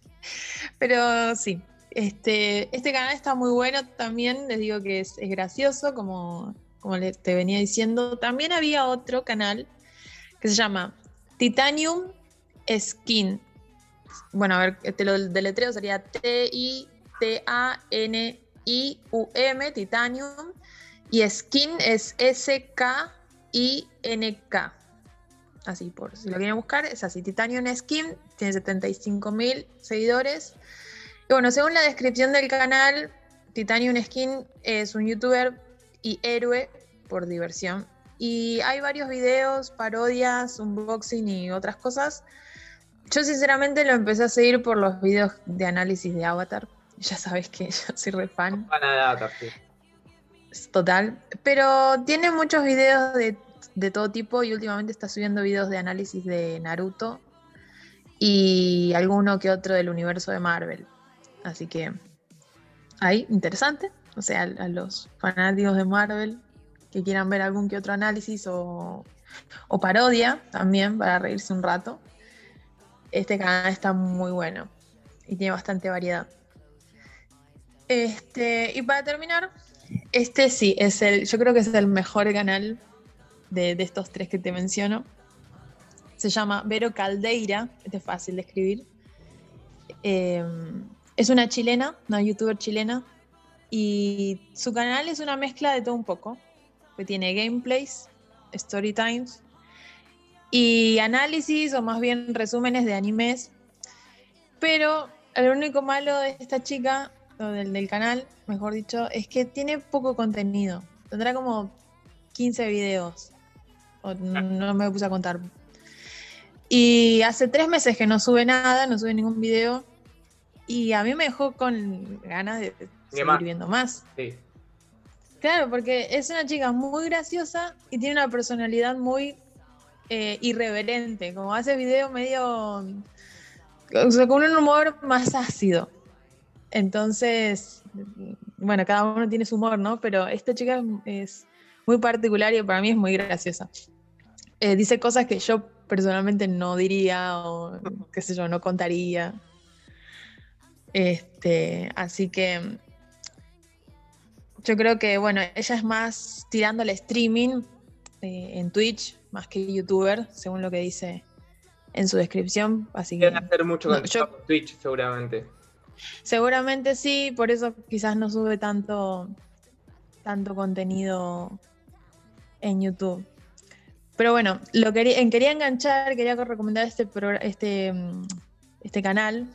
Pero sí, este, este canal está muy bueno también, les digo que es, es gracioso, como, como te venía diciendo. También había otro canal que se llama Titanium Skin. Bueno, a ver, te deletreo, sería T-I-T-A-N-I-U-M, Titanium. Y Skin es S-K-I-N-K. Así, por si lo quieren buscar, es así. Titanium Skin tiene 75 mil seguidores. Y bueno, según la descripción del canal, Titanium Skin es un youtuber y héroe por diversión. Y hay varios videos, parodias, unboxing y otras cosas. Yo sinceramente lo empecé a seguir por los videos de análisis de Avatar. Ya sabes que yo soy re fan. Van a dar, sí. Total. Pero tiene muchos videos de, de todo tipo y últimamente está subiendo videos de análisis de Naruto y alguno que otro del universo de Marvel. Así que ahí, interesante. O sea, a, a los fanáticos de Marvel que quieran ver algún que otro análisis o, o parodia también para reírse un rato. Este canal está muy bueno y tiene bastante variedad. Este, y para terminar, este sí, es el, yo creo que es el mejor canal de, de estos tres que te menciono. Se llama Vero Caldeira, este es fácil de escribir. Eh, es una chilena, una youtuber chilena, y su canal es una mezcla de todo un poco, que tiene gameplays, story times y análisis o más bien resúmenes de animes. Pero lo único malo de esta chica, o del, del canal, mejor dicho, es que tiene poco contenido. Tendrá como 15 videos. O no, no me puse a contar. Y hace tres meses que no sube nada, no sube ningún video. Y a mí me dejó con ganas de seguir más. viendo más. Sí. Claro, porque es una chica muy graciosa y tiene una personalidad muy eh, irreverente. Como hace videos medio. O sea, con un humor más ácido. Entonces, bueno, cada uno tiene su humor, ¿no? Pero esta chica es muy particular y para mí es muy graciosa. Eh, dice cosas que yo personalmente no diría o qué sé yo, no contaría. Este, así que yo creo que, bueno, ella es más tirando al streaming eh, en Twitch, más que youtuber, según lo que dice en su descripción. Así que hacer mucho No, yo- Twitch, seguramente. seguramente sí, por eso quizás no sube tanto, tanto contenido en YouTube. Pero bueno, lo quería, en- quería enganchar, quería recomendar este, este, mm, este canal.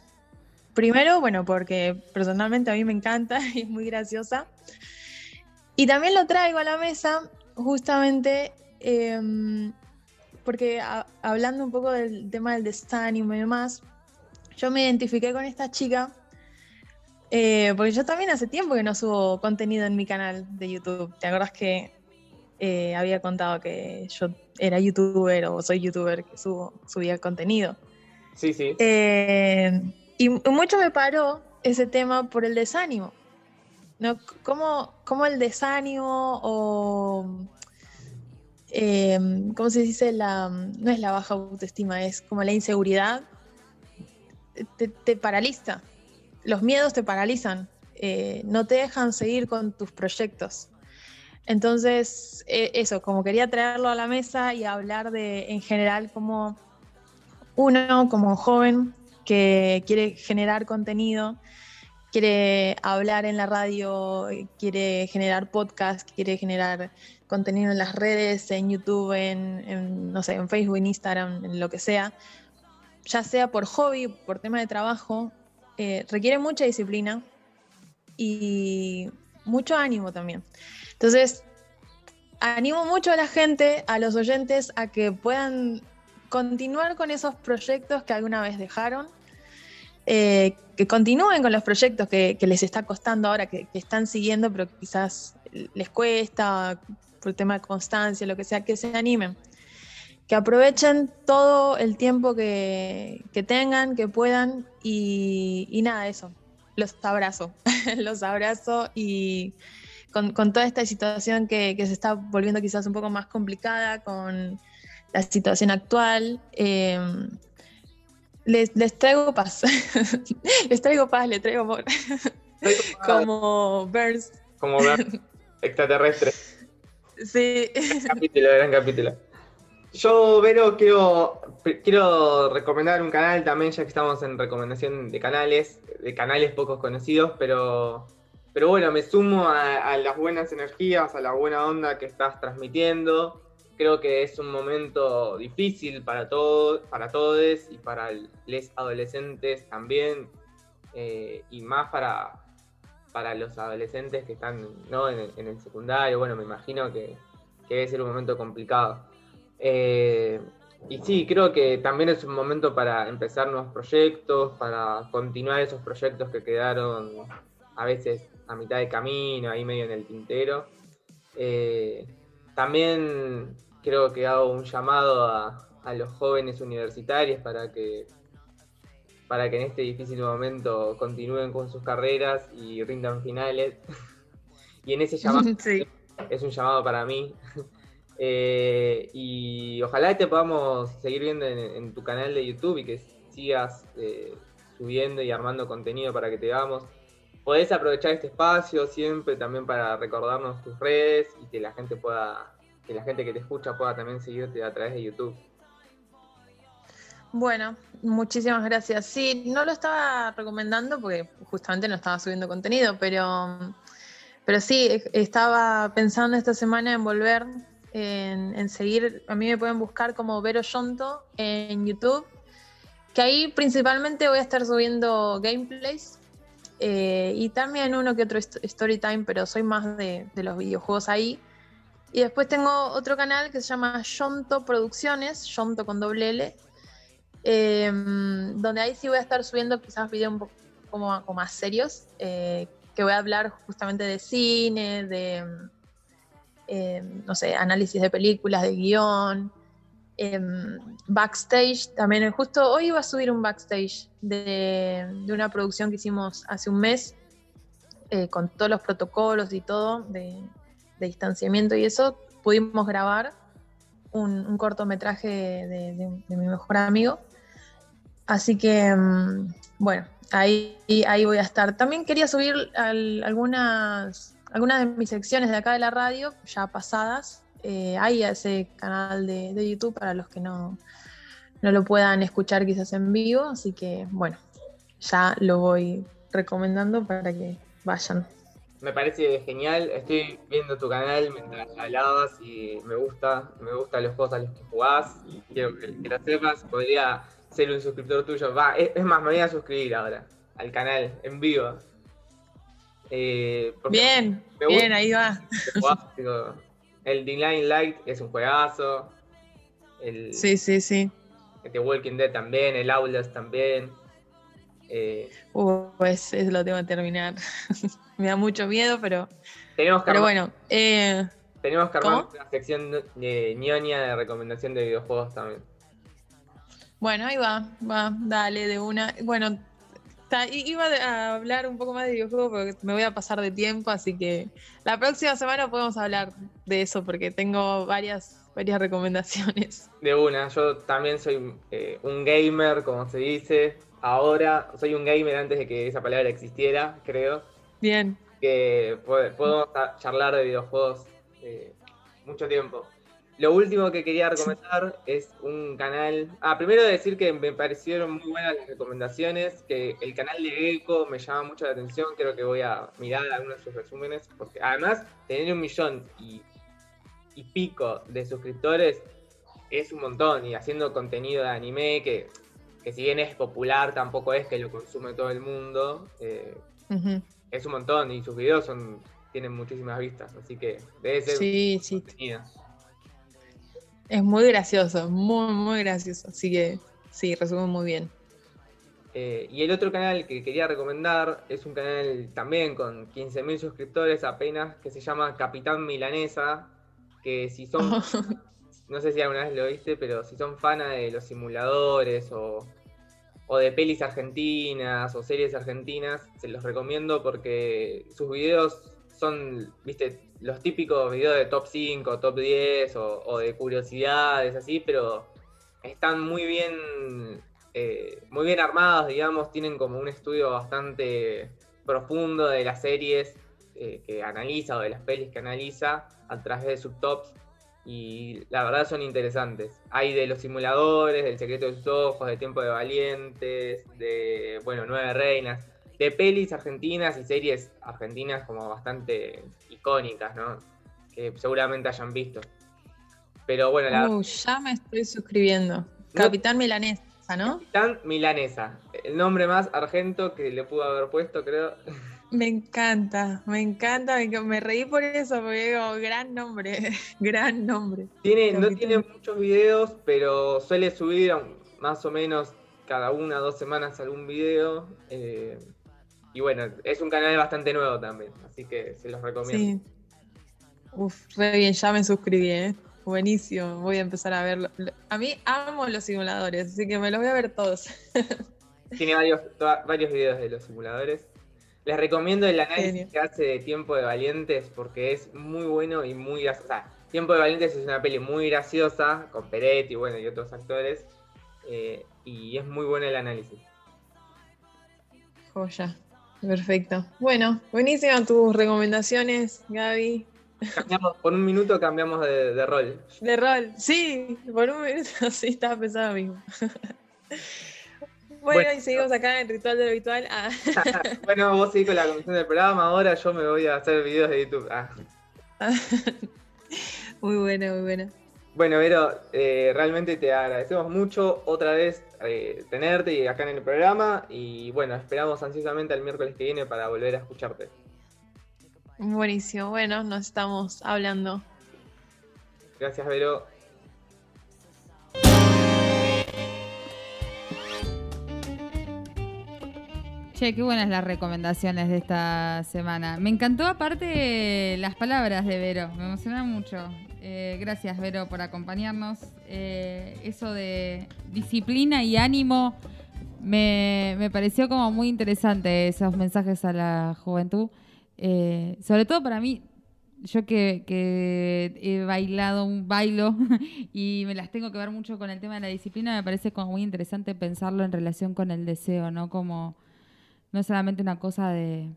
Primero, bueno, porque personalmente a mí me encanta y es muy graciosa. Y también lo traigo a la mesa justamente em, porque a- hablando un poco del tema del desánimo y demás, yo me identifiqué con esta chica eh, porque yo también hace tiempo que no subo contenido en mi canal de YouTube. ¿Te acuerdas que eh, había contado que yo era youtuber o soy youtuber que subo, subía contenido? Sí, sí. Eh, y mucho me paró ese tema por el desánimo. ¿no? ¿Cómo, cómo el desánimo o... eh, ¿Cómo se dice? La, no es la baja autoestima, es como la inseguridad. Te, paraliza. Los miedos te paralizan. eh, no te dejan seguir con tus proyectos. Entonces, eh, eso, como quería traerlo a la mesa y hablar de, en general, cómo uno como joven que quiere generar contenido, quiere hablar en la radio, quiere generar podcast, quiere generar contenido en las redes, en YouTube, en, no sé, en Facebook, en Instagram, en lo que sea, ya sea por hobby, por tema de trabajo, eh, requiere mucha disciplina y mucho ánimo también. Entonces, animo mucho a la gente, a los oyentes, a que puedan continuar con esos proyectos que alguna vez dejaron, eh, que continúen con los proyectos que, les está costando ahora, que, que, están siguiendo, pero quizás les cuesta por tema de constancia, lo que sea, que se animen, que aprovechen todo el tiempo que, que tengan, que puedan y, y nada, eso. Los abrazo, los abrazo y con, con, toda esta situación que, que, se está volviendo quizás un poco más complicada, con la situación actual. Eh, les, les, traigo paz. les traigo paz, les traigo amor. Como Burns. Como Burns, extraterrestre. Sí. Capítulo, gran capítulo. Yo, Vero, quiero, quiero recomendar un canal también, ya que estamos en recomendación de canales, de canales pocos conocidos, pero, pero bueno, me sumo a, a las buenas energías, a la buena onda que estás transmitiendo creo que es un momento difícil para todos, para todos y para los adolescentes también, eh, y más para, para los adolescentes que están ¿no? en, el, secundario. Bueno, me imagino que, que debe ser un momento complicado. Eh, y sí, creo que también es un momento para empezar nuevos proyectos, para continuar esos proyectos que quedaron a veces a mitad de camino, ahí medio en el tintero. Eh, también creo que hago un llamado a, a, los jóvenes universitarios para que, para que en este difícil momento continúen con sus carreras y rindan finales. y en ese llamado sí. es un llamado para mí. eh, y ojalá te podamos seguir viendo en, en, tu canal de YouTube y que sigas eh, subiendo y armando contenido para que te veamos. Podés aprovechar este espacio siempre también para recordarnos tus redes y que la gente pueda que la gente que te escucha pueda también seguirte a través de YouTube. Bueno, muchísimas gracias. Sí, no lo estaba recomendando porque justamente no estaba subiendo contenido, pero, pero sí, estaba pensando esta semana en volver, en, seguir, a mí me pueden buscar como Vero Yonto en YouTube, que ahí principalmente voy a estar subiendo gameplays eh, y también uno que otro story time, pero soy más de, de los videojuegos ahí. Y después tengo otro canal que se llama Yonto Producciones, Yonto con doble L, eh, donde ahí sí voy a estar subiendo quizás videos un poco como, como más serios, eh, que voy a hablar justamente de cine, de, eh, no sé, análisis de películas, de guion, backstage, también justo hoy iba a subir un backstage de, una producción que hicimos hace un mes, eh, con todos los protocolos y todo, de, distanciamiento y eso, pudimos grabar un, cortometraje de, mi mejor amigo. Así que, um, bueno, ahí, ahí voy a estar. También quería subir al, algunas, algunas de mis secciones de acá de la radio, ya pasadas, eh, a ese canal de, de, YouTube para los que no, no lo puedan escuchar quizás en vivo. Así que, bueno, ya lo voy recomendando para que vayan me parece genial. Estoy viendo tu canal mientras hablabas y me gusta, me gustan los juegos a los que jugás. Y quiero que, que lo sepas. Podría ser un suscriptor tuyo. Va, es, es, más, me voy a suscribir ahora al canal en vivo. Eh, bien, bien, ahí va. El Dying Light es un juegazo. El, sí, sí, sí. El The Walking Dead también, el Outlast también. Eh, uh, pues eso lo tengo que terminar. Me da mucho miedo, pero. Tenemos que pero armar, bueno. Eh, tenemos que armar una sección de ñoña de recomendación de videojuegos también. Bueno, ahí va, va, dale de una. Bueno, ta, iba a hablar un poco más de videojuegos porque me voy a pasar de tiempo, así que la próxima semana podemos hablar de eso porque tengo varias, varias recomendaciones. De una, yo también soy eh, un gamer, como se dice. Ahora soy un gamer antes de que esa palabra existiera, creo. Bien. Que podemos charlar de videojuegos eh, mucho tiempo. Lo último que quería recomendar es un canal. Ah, primero decir que me parecieron muy buenas las recomendaciones, que el canal de Gecko me llama mucho la atención, creo que voy a mirar algunos de sus resúmenes, porque además tener un millón y, y pico de suscriptores es un montón, y haciendo contenido de anime que, que si bien es popular, tampoco es que lo consume todo el mundo, eh, es un montón, y sus videos son tienen muchísimas vistas, así que debe ser Sí, sí. contenido. Es muy gracioso, muy, muy gracioso. Así que sí, resume muy bien. Eh, y el otro canal que quería recomendar es un canal también con 15.000 suscriptores apenas, que se llama Capitán Milanesa, que si son, no sé si alguna vez lo viste, pero si son fanas de los simuladores o, o de pelis argentinas o series argentinas, se los recomiendo porque sus videos son, viste, los típicos videos de top 5, top 10 o, o de curiosidades así, pero están muy bien, eh, muy bien armados, digamos, tienen como un estudio bastante profundo de las series eh, que analiza o de las pelis que analiza a través de subtops y la verdad son interesantes. Hay de los simuladores, del secreto de sus ojos, de Tiempo de Valientes, de, bueno, Nueve Reinas, de pelis argentinas y series argentinas como bastante icónicas, ¿no? Que seguramente hayan visto. Pero bueno, la Uh, ya me estoy suscribiendo. Capitán Milanesa, ¿no? Capitán Milanesa, el nombre más argento que le pudo haber puesto, creo. Me encanta, me encanta, me, me reí por eso, porque digo, gran nombre, gran nombre. Tiene, no tiene muchos videos, pero suele subir más o menos cada una o dos semanas algún video. eh, y bueno, es un canal bastante nuevo también, así que se los recomiendo. Sí. Uf, re bien, ya me suscribí, ¿eh? Buenísimo, voy a empezar a verlo. A mí amo los simuladores, así que me los voy a ver todos. Tiene varios, varios videos de los simuladores. Les recomiendo el análisis Genio. que hace de Tiempo de Valientes porque es muy bueno y muy gracioso. O sea, Tiempo de Valientes es una peli muy graciosa con Peretti bueno, y otros actores. eh, y es muy bueno el análisis. Joya, perfecto. Bueno, buenísimas tus recomendaciones, Gaby. Cambiamos, por un minuto cambiamos de, de rol. De rol, sí, por un minuto sí estaba pensando lo mismo. Bueno, Bueno. y seguimos acá en el ritual de lo habitual. Ah, bueno, vos seguís con la comisión del programa, ahora yo me voy a hacer videos de YouTube. Ah. muy buena, muy buena. Bueno, Vero, eh, realmente te agradecemos mucho otra vez eh, tenerte y acá en el programa y bueno, esperamos ansiosamente el miércoles que viene para volver a escucharte. Buenísimo. Bueno, nos estamos hablando. Gracias, Vero. Che, qué buenas las recomendaciones de esta semana. Me encantó aparte las palabras de Vero, me emocionaron mucho. Eh, gracias Vero por acompañarnos. Eh, eso de disciplina y ánimo me, me pareció como muy interesante esos mensajes a la juventud. Eh, sobre todo para mí, yo que, he bailado un bailo y me las tengo que ver mucho con el tema de la disciplina, me parece como muy interesante pensarlo en relación con el deseo, ¿no? Como no solamente una cosa de...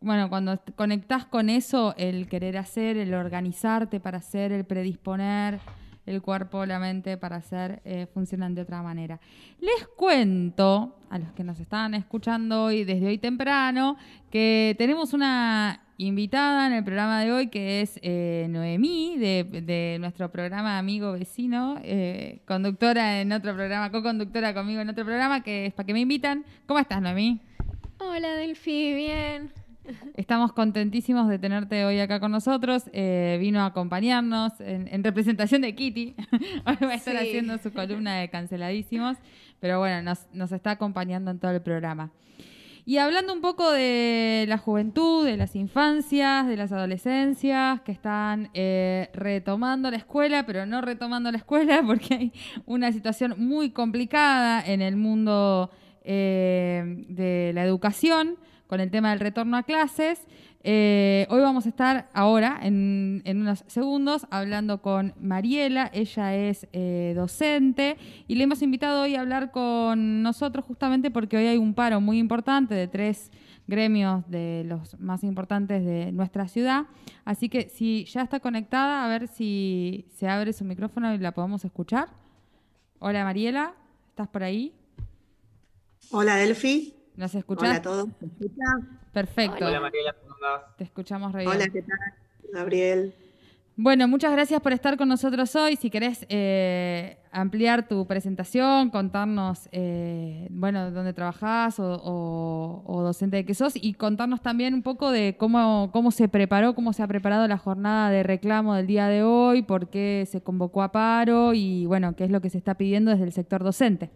Bueno, cuando conectás con eso, el querer hacer, el organizarte para hacer, el predisponer el cuerpo, la mente para hacer, eh, funcionan de otra manera. Les cuento a los que nos están escuchando hoy, desde hoy temprano, que tenemos una invitada en el programa de hoy que es eh, Noemí, de, nuestro programa Amigo Vecino, eh, conductora en otro programa, co-conductora conmigo en otro programa, que es para que me invitan. ¿Cómo estás, Noemí? Hola Delphi, bien. Estamos contentísimos de tenerte hoy acá con nosotros. Eh, vino a acompañarnos en, en representación de Kitty. Hoy va a estar Sí. haciendo su columna de canceladísimos. Pero bueno, nos, nos está acompañando en todo el programa. Y hablando un poco de la juventud, de las infancias, de las adolescencias, que están eh, retomando la escuela, pero no retomando la escuela porque hay una situación muy complicada en el mundo eh, de la educación con el tema del retorno a clases. Eh, hoy vamos a estar ahora, en, unos segundos, hablando con Mariela. Ella es eh, docente y le hemos invitado hoy a hablar con nosotros justamente porque hoy hay un paro muy importante de tres gremios de los más importantes de nuestra ciudad. Así que si ya está conectada, a ver si se abre su micrófono y la podemos escuchar. Hola Mariela, ¿estás por ahí? Hola Delphi. ¿Nos escuchás? Hola a todos. ¿Me escuchan? Perfecto. Hola Mariela, ¿cómo andás? Te escuchamos re bien. Hola, ¿qué tal? Gabriel. Bueno, muchas gracias por estar con nosotros hoy. Si querés eh, ampliar tu presentación, contarnos, eh, bueno, dónde trabajás o, o- o docente de qué sos y contarnos también un poco de cómo, cómo se preparó, cómo se ha preparado la jornada de reclamo del día de hoy, por qué se convocó a paro y, bueno, qué es lo que se está pidiendo desde el sector docente.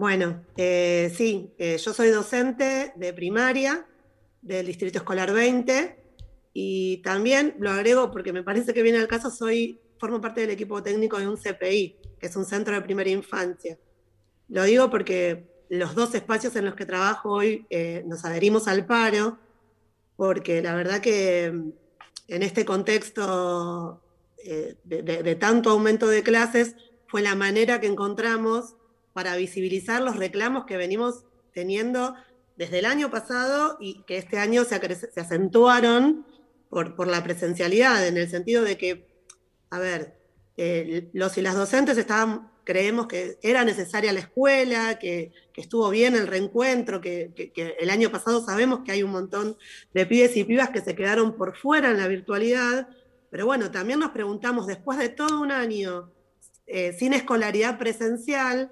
Bueno, eh, sí, eh, yo soy docente de primaria del Distrito Escolar 20 y también lo agrego porque me parece que viene al caso, soy, formo parte del equipo técnico de un CPI, que es un centro de primera infancia. Lo digo porque los dos espacios en los que trabajo hoy eh, nos adherimos al paro, porque la verdad que mm, en este contexto de tanto aumento de clases fue la manera que encontramos para visibilizar los reclamos que venimos teniendo desde el año pasado y que este año se, acentuaron por, por la presencialidad, en el sentido de que, a ver, eh, los y las docentes estaban, creemos que era necesaria la escuela, que, que estuvo bien el reencuentro, que, que- que el año pasado sabemos que hay un montón de pibes y pibas que se quedaron por fuera en la virtualidad, pero bueno, también nos preguntamos, después de todo un año eh, sin escolaridad presencial,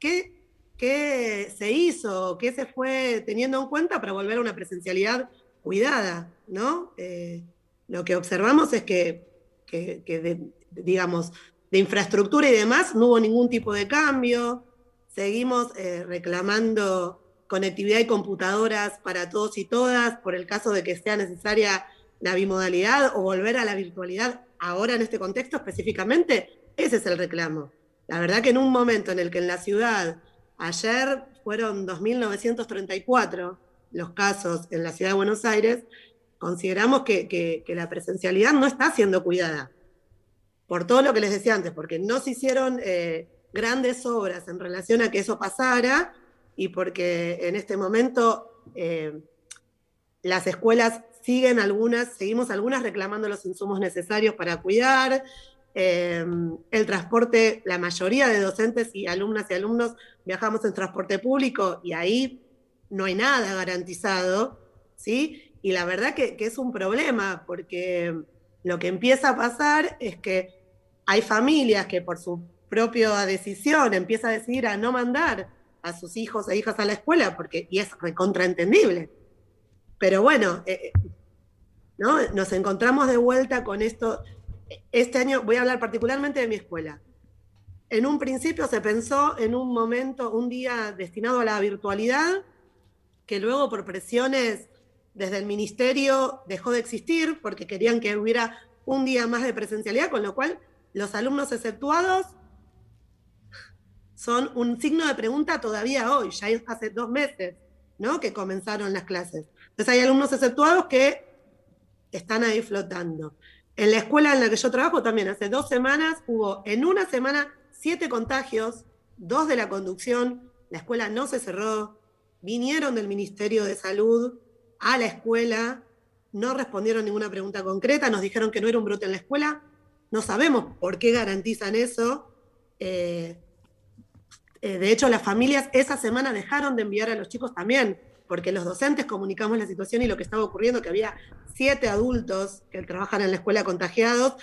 ¿qué, qué se hizo? ¿Qué se fue teniendo en cuenta para volver a una presencialidad cuidada? ¿no? Eh, lo que observamos es que, que- de- digamos, de infraestructura y demás no hubo ningún tipo de cambio. Seguimos eh, reclamando conectividad y computadoras para todos y todas por el caso de que sea necesaria la bimodalidad o volver a la virtualidad ahora en este contexto específicamente. Ese es el reclamo. La verdad que en un momento en el que en la ciudad, ayer fueron 2.934 los casos en la ciudad de Buenos Aires, consideramos que, la presencialidad no está siendo cuidada. Por todo lo que les decía antes, porque no se hicieron eh, grandes obras en relación a que eso pasara y porque en este momento eh, las escuelas siguen algunas, seguimos algunas reclamando los insumos necesarios para cuidar, eh, el transporte, la mayoría de docentes y alumnas y alumnos viajamos en transporte público y ahí no hay nada garantizado, ¿sí? Y la verdad que, es un problema, porque lo que empieza a pasar es que hay familias que por su propia decisión empieza a decidir a no mandar a sus hijos e hijas a la escuela, porque, y es recontraentendible. Pero bueno, eh, ¿no? Nos encontramos de vuelta con esto. Este año voy a hablar particularmente de mi escuela. En un principio se pensó en un momento, un día destinado a la virtualidad, que luego por presiones desde el ministerio dejó de existir porque querían que hubiera un día más de presencialidad, con lo cual los alumnos exceptuados son un signo de pregunta todavía hoy, ya hace dos meses, ¿no? Que comenzaron las clases. Entonces hay alumnos exceptuados que están ahí flotando. En la escuela en la que yo trabajo también hace dos semanas hubo en una semana siete contagios, dos de la conducción, la escuela no se cerró, vinieron del Ministerio de Salud a la escuela, no respondieron ninguna pregunta concreta, nos dijeron que no era un brote en la escuela, no sabemos por qué garantizan eso. Eh, eh, de hecho, las familias esa semana dejaron de enviar a los chicos también, porque los docentes comunicamos la situación y lo que estaba ocurriendo, que había siete adultos que trabajan en la escuela contagiados,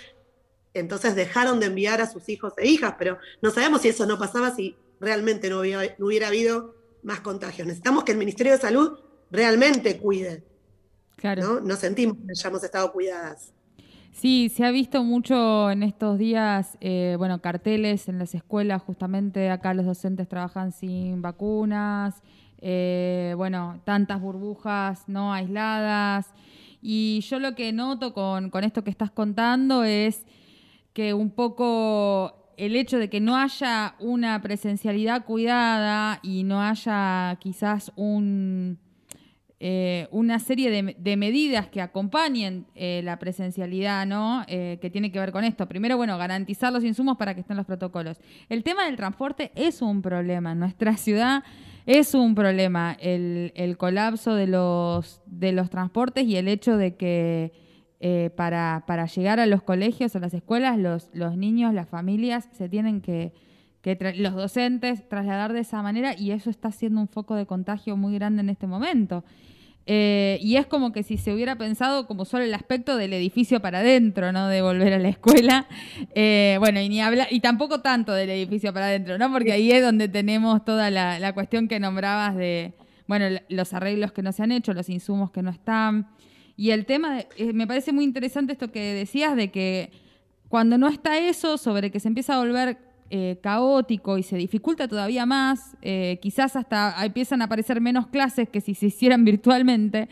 entonces dejaron de enviar a sus hijos e hijas, pero no sabemos si eso no pasaba si realmente no, hubiera habido más contagios. Necesitamos que el Ministerio de Salud realmente cuide. Claro. ¿no? no sentimos que hayamos estado cuidadas. Sí, se ha visto mucho en estos días, eh, bueno, carteles en las escuelas, justamente acá los docentes trabajan sin vacunas, eh, bueno, tantas burbujas no aisladas. Y yo lo que noto con, con esto que estás contando es que un poco el hecho de que no haya una presencialidad cuidada y no haya quizás un, eh, una serie de, medidas que acompañen eh, la presencialidad, ¿no? Eh, que tiene que ver con esto. Primero, bueno, garantizar los insumos para que estén los protocolos. El tema del transporte es un problema. En nuestra ciudad es un problema el, el colapso de los, de los transportes y el hecho de que eh, para, para llegar a los colegios, a las escuelas, los, los niños, las familias se tienen que, que los docentes trasladar de esa manera y eso está siendo un foco de contagio muy grande en este momento. Eh, y es como que si se hubiera pensado como solo el aspecto del edificio para adentro, ¿no? De volver a la escuela. Eh, bueno, y ni habla, y tampoco tanto del edificio para adentro, ¿no? Porque ahí es donde tenemos toda la, cuestión que nombrabas de, bueno, los arreglos que no se han hecho, los insumos que no están. Y el tema, de- eh, me parece muy interesante esto que decías de que cuando no está eso, sobre que se empieza a volver eh, caótico y se dificulta todavía más, eh, quizás hasta empiezan a aparecer menos clases que si se hicieran virtualmente,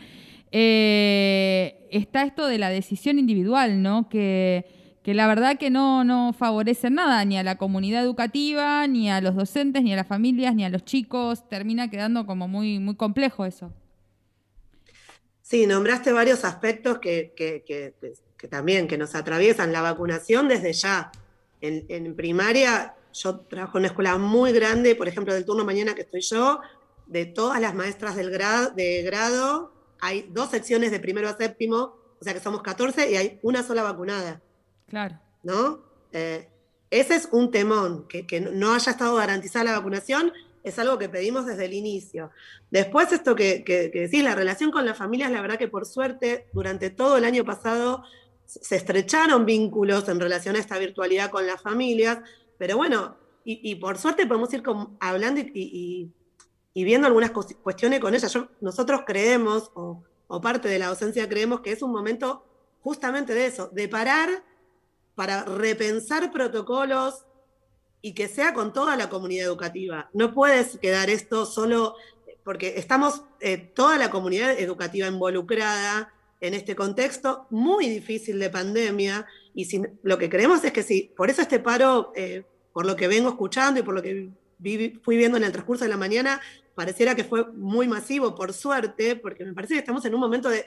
eh, está esto de la decisión individual, ¿no? Que, que la verdad que no, no favorece nada, ni a la comunidad educativa, ni a los docentes, ni a las familias, ni a los chicos. Termina quedando como muy, muy complejo eso. Sí, nombraste varios aspectos que, que- que- también que nos atraviesan. La vacunación desde ya. En, en primaria, yo trabajo en una escuela muy grande, por ejemplo, del turno mañana que estoy yo, de todas las maestras del grado, de grado, hay dos secciones de primero a séptimo, o sea que somos 14 y hay una sola vacunada. Claro. ¿no? Eh, ese es un temón, que, que no haya estado garantizada la vacunación, es algo que pedimos desde el inicio. Después, esto que, que- que decís, la relación con las familias, la verdad que por suerte, durante todo el año pasado se estrecharon vínculos en relación a esta virtualidad con las familias, pero bueno, y, por suerte podemos ir como hablando y, viendo algunas cuestiones con ellas. Nosotros creemos, o, o parte de la docencia creemos, que es un momento justamente de eso, de parar para repensar protocolos y que sea con toda la comunidad educativa. No puedes quedar esto solo porque estamos eh, toda la comunidad educativa involucrada en este contexto muy difícil de pandemia y si, lo que creemos es que sí, por eso este paro, eh, por lo que vengo escuchando y por lo que vi- fui viendo en el transcurso de la mañana, pareciera que fue muy masivo, por suerte, porque me parece que estamos en un momento de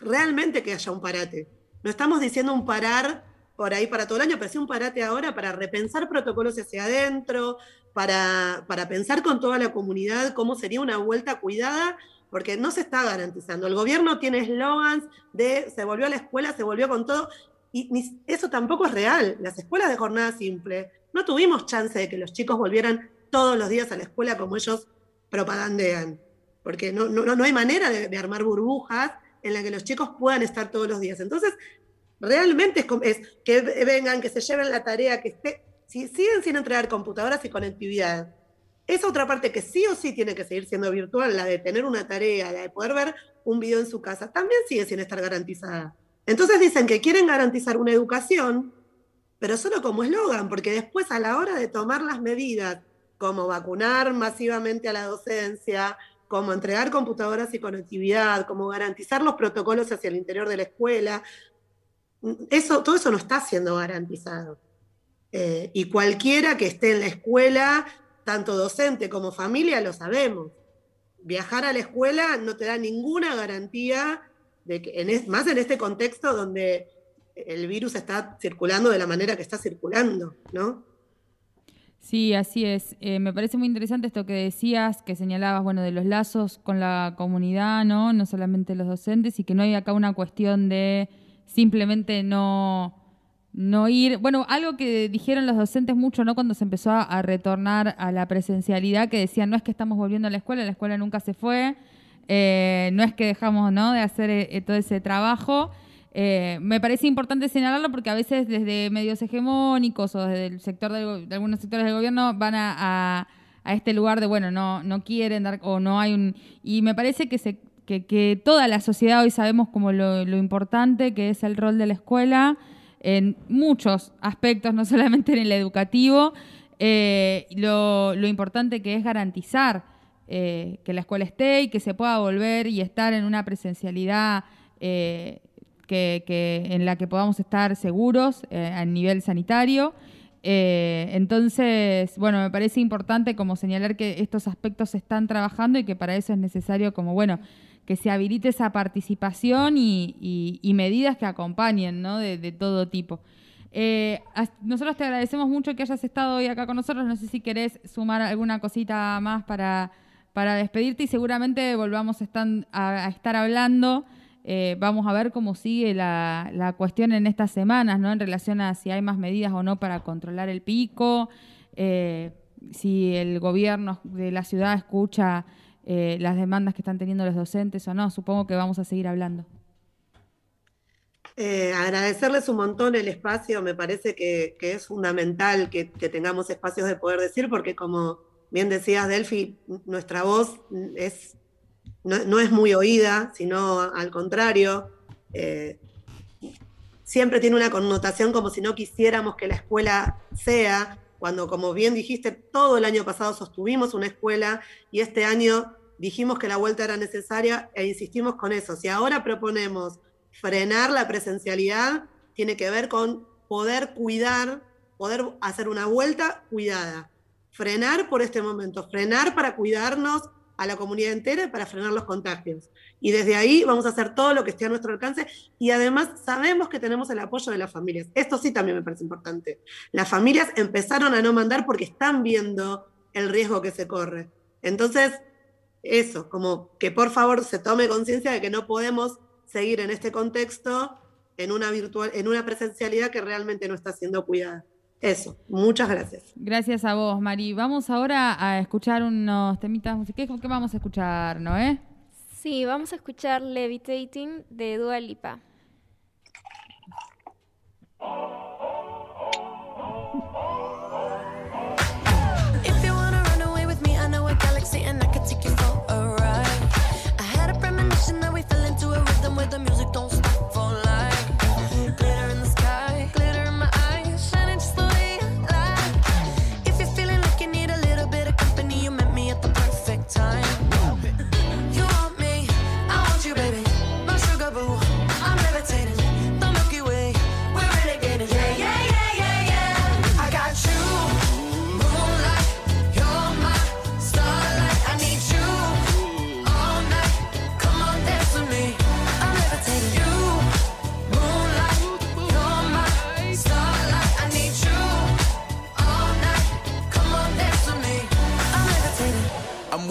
realmente que haya un parate. No estamos diciendo un parar por ahí para todo el año, pero sí un parate ahora para repensar protocolos hacia adentro, para, para pensar con toda la comunidad cómo sería una vuelta cuidada, porque no se está garantizando. El gobierno tiene eslogans de se volvió a la escuela, se volvió con todo, y eso tampoco es real. Las escuelas de jornada simple, no tuvimos chance de que los chicos volvieran todos los días a la escuela como ellos propagandean, porque no, no, no hay manera de, armar burbujas en la que los chicos puedan estar todos los días. Entonces, realmente es, es que vengan, que se lleven la tarea, que esté, si siguen sin entregar computadoras y conectividad, esa otra parte que sí o sí tiene que seguir siendo virtual, la de tener una tarea, la de poder ver un video en su casa, también sigue sin estar garantizada. Entonces dicen que quieren garantizar una educación, pero solo como eslogan, porque después a la hora de tomar las medidas, como vacunar masivamente a la docencia, como entregar computadoras y conectividad, como garantizar los protocolos hacia el interior de la escuela, eso, todo eso no está siendo garantizado. Eh, y cualquiera que esté en la escuela, tanto docente como familia, lo sabemos. Viajar a la escuela no te da ninguna garantía de que, en es- más en este contexto donde el virus está circulando de la manera que está circulando, ¿no? Sí, así es. Eh, me parece muy interesante esto que decías, que señalabas, bueno, de los lazos con la comunidad, ¿no? No solamente los docentes, y que no hay acá una cuestión de simplemente no, no ir. Bueno, algo que dijeron los docentes mucho, ¿no? Cuando se empezó a, retornar a la presencialidad, que decían, no es que estamos volviendo a la escuela, la escuela nunca se fue, eh, no es que dejamos, ¿no? De hacer eh, todo ese trabajo. Eh, me parece importante señalarlo porque a veces desde medios hegemónicos o desde el sector del de algunos sectores del gobierno van a, a- a este lugar de, bueno, no, no quieren dar o no hay un... Y me parece que, se, que, que toda la sociedad hoy sabemos como lo, lo importante que es el rol de la escuela en muchos aspectos, no solamente en el educativo, eh, lo, lo importante que es garantizar eh, que la escuela esté y que se pueda volver y estar en una presencialidad eh, que, que- en la que podamos estar seguros a nivel sanitario. Entonces, bueno, me parece importante como señalar que estos aspectos se están trabajando y que para eso es necesario como, bueno, que se habilite esa participación y, medidas que acompañen, ¿no? De, todo tipo. Eh, nosotros te agradecemos mucho que hayas estado hoy acá con nosotros. No sé si querés sumar alguna cosita más para, para despedirte y seguramente volvamos a estar hablando. Eh, vamos a ver cómo sigue la, la cuestión en estas semanas, ¿no? En relación a si hay más medidas o no para controlar el pico, eh, si el gobierno de la ciudad escucha eh, las demandas que están teniendo los docentes o no. Supongo que vamos a seguir hablando. Eh, agradecerles un montón el espacio, me parece que, que es fundamental que, que tengamos espacios de poder decir, porque como bien decías, Delphi, nuestra voz es, no, no es muy oída, sino al contrario, eh, siempre tiene una connotación como si no quisiéramos que la escuela sea, cuando como bien dijiste, todo el año pasado sostuvimos una escuela y este año dijimos que la vuelta era necesaria e insistimos con eso. Si ahora proponemos frenar la presencialidad, tiene que ver con poder cuidar, poder hacer una vuelta cuidada. Frenar por este momento, frenar para cuidarnos a la comunidad entera y para frenar los contagios. Y desde ahí vamos a hacer todo lo que esté a nuestro alcance y además sabemos que tenemos el apoyo de las familias. Esto sí también me parece importante. Las familias empezaron a no mandar porque están viendo el riesgo que se corre. Entonces, eso, como que por favor se tome conciencia de que no podemos seguir en este contexto en una virtual, en una presencialidad que realmente no está siendo cuidada. Eso, muchas gracias. Gracias a vos, Mari. Vamos ahora a escuchar unos temitas musicales. ¿Qué vamos a escuchar, Noé? Sí, vamos a escuchar Levitating de Dua Lipa. If you wanna run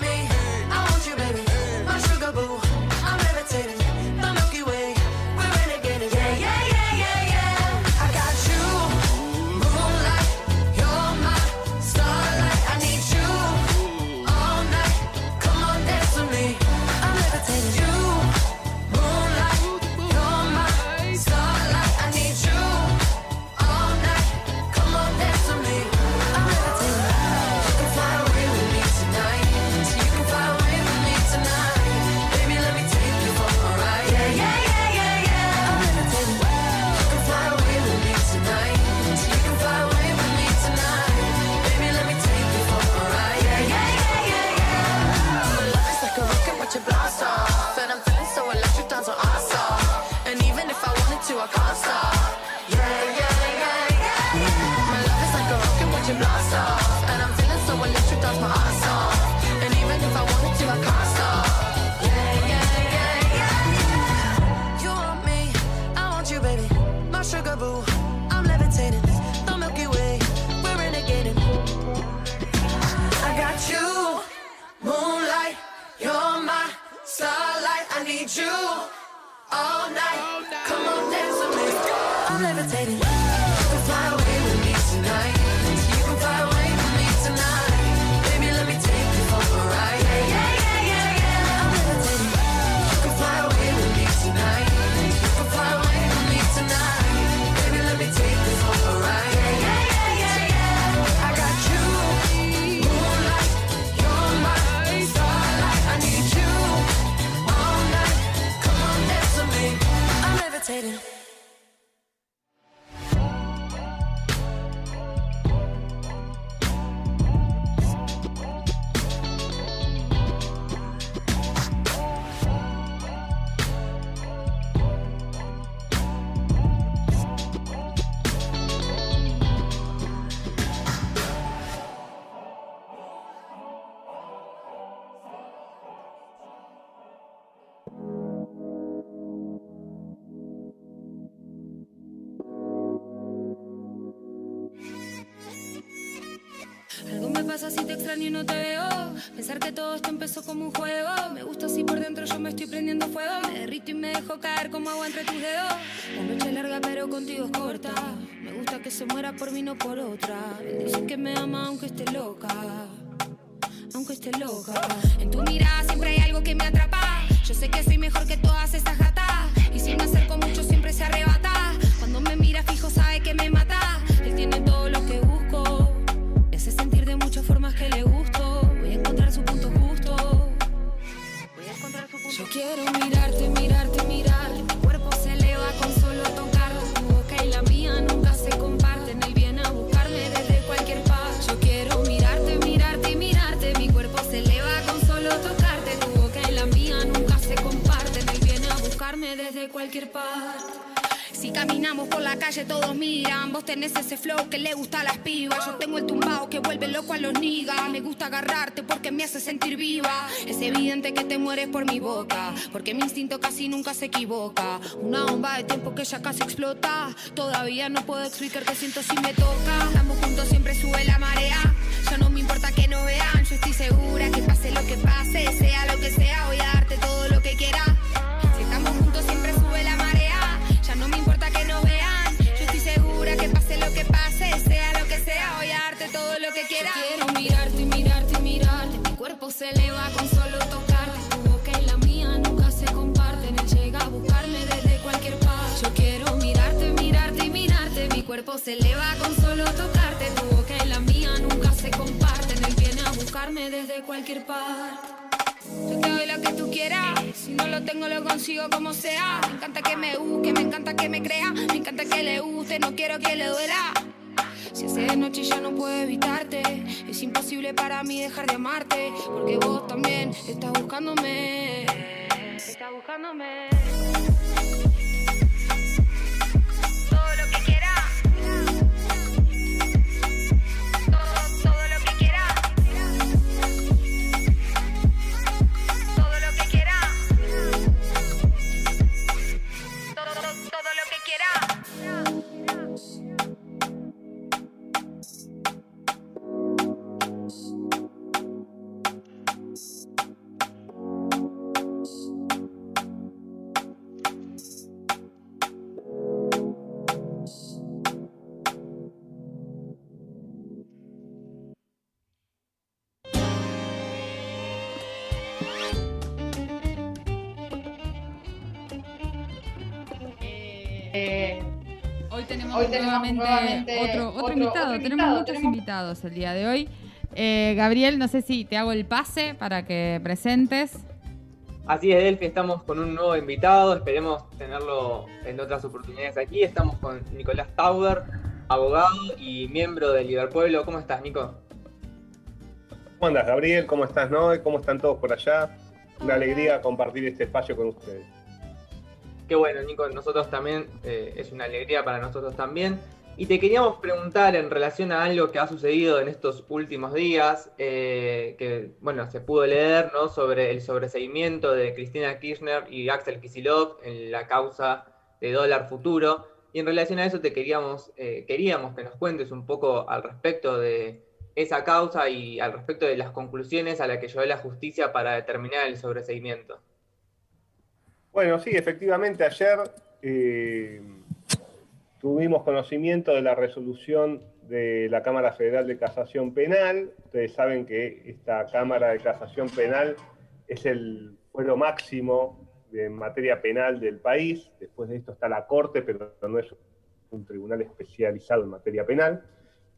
me, compensating. Agua entre tus dedos. La noche es larga pero contigo es corta. Me gusta que se muera por mí, no por otra. Él dice que me ama aunque esté loca. Aunque esté loca. En tu mirada siempre hay algo que me atrapa. Yo sé que soy mejor que todas estas gatas. Y si me acerco mucho siempre se arrebata. Cuando me mira fijo sabe que me mata. Él tiene todo lo que busco. Me hace sentir de muchas formas que le gusto. Voy a encontrar su punto justo. Voy a encontrar su punto Yo quiero mirarte, Si caminamos por la calle todos miran. Vos tenés ese flow que le gusta a las pibas. Yo tengo el tumbao que vuelve loco a los niggas. Me gusta agarrarte porque me hace sentir viva. Es evidente que te mueres por mi boca Porque mi instinto casi nunca se equivoca. Una bomba de tiempo que ya casi explota. Todavía no puedo explicar qué siento si me toca. Estamos juntos siempre sube la marea. Ya no me importa que no vean Yo estoy segura que pase lo que pase Sea lo que sea voy a darte todo se eleva con solo tocarte Tu boca y la mía nunca se comparten Él llega a buscarme desde cualquier parte Yo quiero mirarte, mirarte y mirarte Mi cuerpo se eleva con solo tocarte Tu boca y la mía nunca se comparten Él viene a buscarme desde cualquier parte yo te doy lo que tú quieras. Si no lo tengo, lo consigo como sea. Me encanta que me busque, me encanta que me crea. Me encanta que le guste, no quiero que le duela. Si hace de noche ya no puedo evitarte. Es imposible para mí dejar de amarte. Porque vos también estás buscándome. Estás buscándome. Nuevamente, nuevamente otro, otro otro- invitado. otro tenemos invitado, muchos tenemos- invitados el día de hoy. Eh, Gabriel, no sé si te hago el pase para que presentes. Así es, Delphi, estamos con un nuevo invitado, esperemos tenerlo en otras oportunidades aquí. Estamos con Nicolás Tauber, abogado y miembro del Liverpueblo. ¿Cómo estás, Nico? ¿Cómo andas, Gabriel? ¿Cómo estás, Noé? ¿Cómo están todos por allá? Una alegría compartir este espacio con ustedes. Qué bueno, Nico, nosotros también, eh, es una alegría para nosotros también. Y te queríamos preguntar en relación a algo que ha sucedido en estos últimos días, eh, que, bueno, se pudo leer, ¿no? Sobre el sobreseimiento de Cristina Kirchner y Axel Kicillof en la causa de dólar futuro. Y en relación a eso te queríamos, eh, queríamos que nos cuentes un poco al respecto de esa causa y al respecto de las conclusiones a las que llegó la justicia para determinar el sobreseimiento. Bueno, sí, efectivamente, ayer eh, tuvimos conocimiento de la resolución de la Cámara Federal de Casación Penal. Ustedes saben que esta Cámara de Casación Penal es el fuero máximo de materia penal del país. Después de esto está la Corte, pero no es un tribunal especializado en materia penal.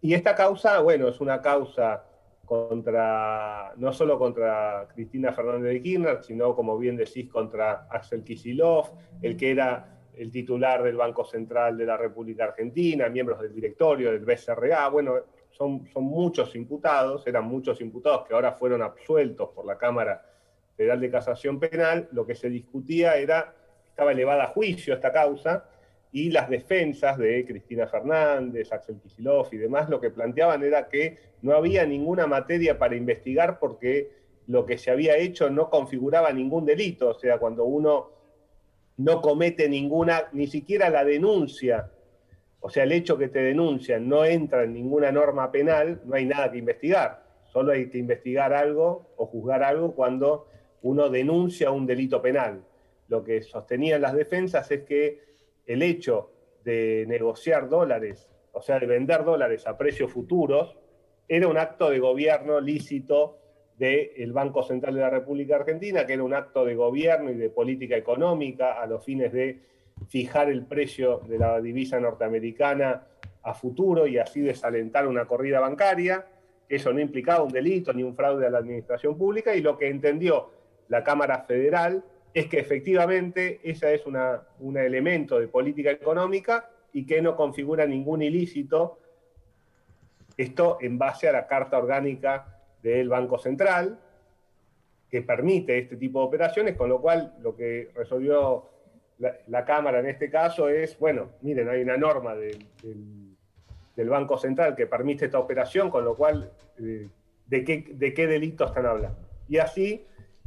Y esta causa, bueno, es una causa contra, no solo contra Cristina Fernández de Kirchner, sino, como bien decís, contra Axel Kicillof, el que era el titular del Banco Central de la República Argentina, miembros del directorio del BCRA. Bueno, son, son muchos imputados, eran muchos imputados que ahora fueron absueltos por la Cámara Federal de Casación Penal. Lo que se discutía era, estaba elevada a juicio esta causa, y las defensas de Cristina Fernández, Axel Kicillof y demás, lo que planteaban era que no había ninguna materia para investigar porque lo que se había hecho no configuraba ningún delito, o sea, cuando uno no comete ninguna, ni siquiera la denuncia, o sea, el hecho que te denuncian no entra en ninguna norma penal, no hay nada que investigar, solo hay que investigar algo o juzgar algo cuando uno denuncia un delito penal. Lo que sostenían las defensas es que el hecho de negociar dólares, o sea, de vender dólares a precios futuros, era un acto de gobierno lícito del Banco Central de la República Argentina, que era un acto de gobierno y de política económica a los fines de fijar el precio de la divisa norteamericana a futuro y así desalentar una corrida bancaria. Eso no implicaba un delito ni un fraude a la administración pública y lo que entendió la Cámara Federal es que efectivamente ese es un elemento de política económica y que no configura ningún ilícito. Esto en base a la Carta Orgánica del Banco Central, que permite este tipo de operaciones, con lo cual lo que resolvió la, Cámara en este caso es, bueno, miren, hay una norma del Banco Central que permite esta operación, con lo cual, eh, ¿de, qué, ¿de qué delito están hablando? Y así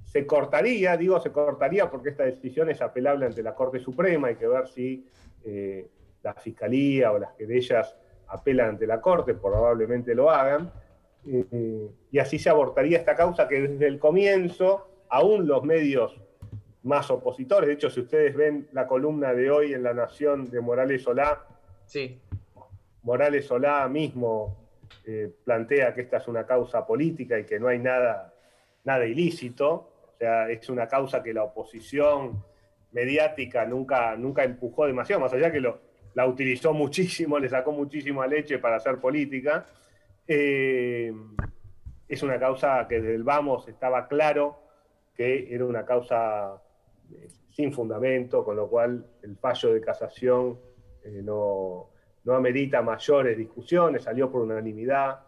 se cortaría, digo se cortaría porque esta decisión es apelable ante la Corte Suprema, hay que ver si eh, la Fiscalía o las querellas apelan ante la Corte, probablemente lo hagan, eh, y así se abortaría esta causa que desde el comienzo, aún los medios más opositores, de hecho si ustedes ven la columna de hoy en La Nación de Morales Solá, Sí. Morales Solá mismo eh, plantea que esta es una causa política y que no hay nada, nada ilícito, o sea, es una causa que la oposición mediática nunca, nunca empujó demasiado, más allá que la utilizó muchísimo, le sacó muchísima leche para hacer política. Eh, es una causa que desde el vamos estaba claro que era una causa eh, sin fundamento, con lo cual el fallo de casación eh, no, no amerita mayores discusiones, salió por unanimidad.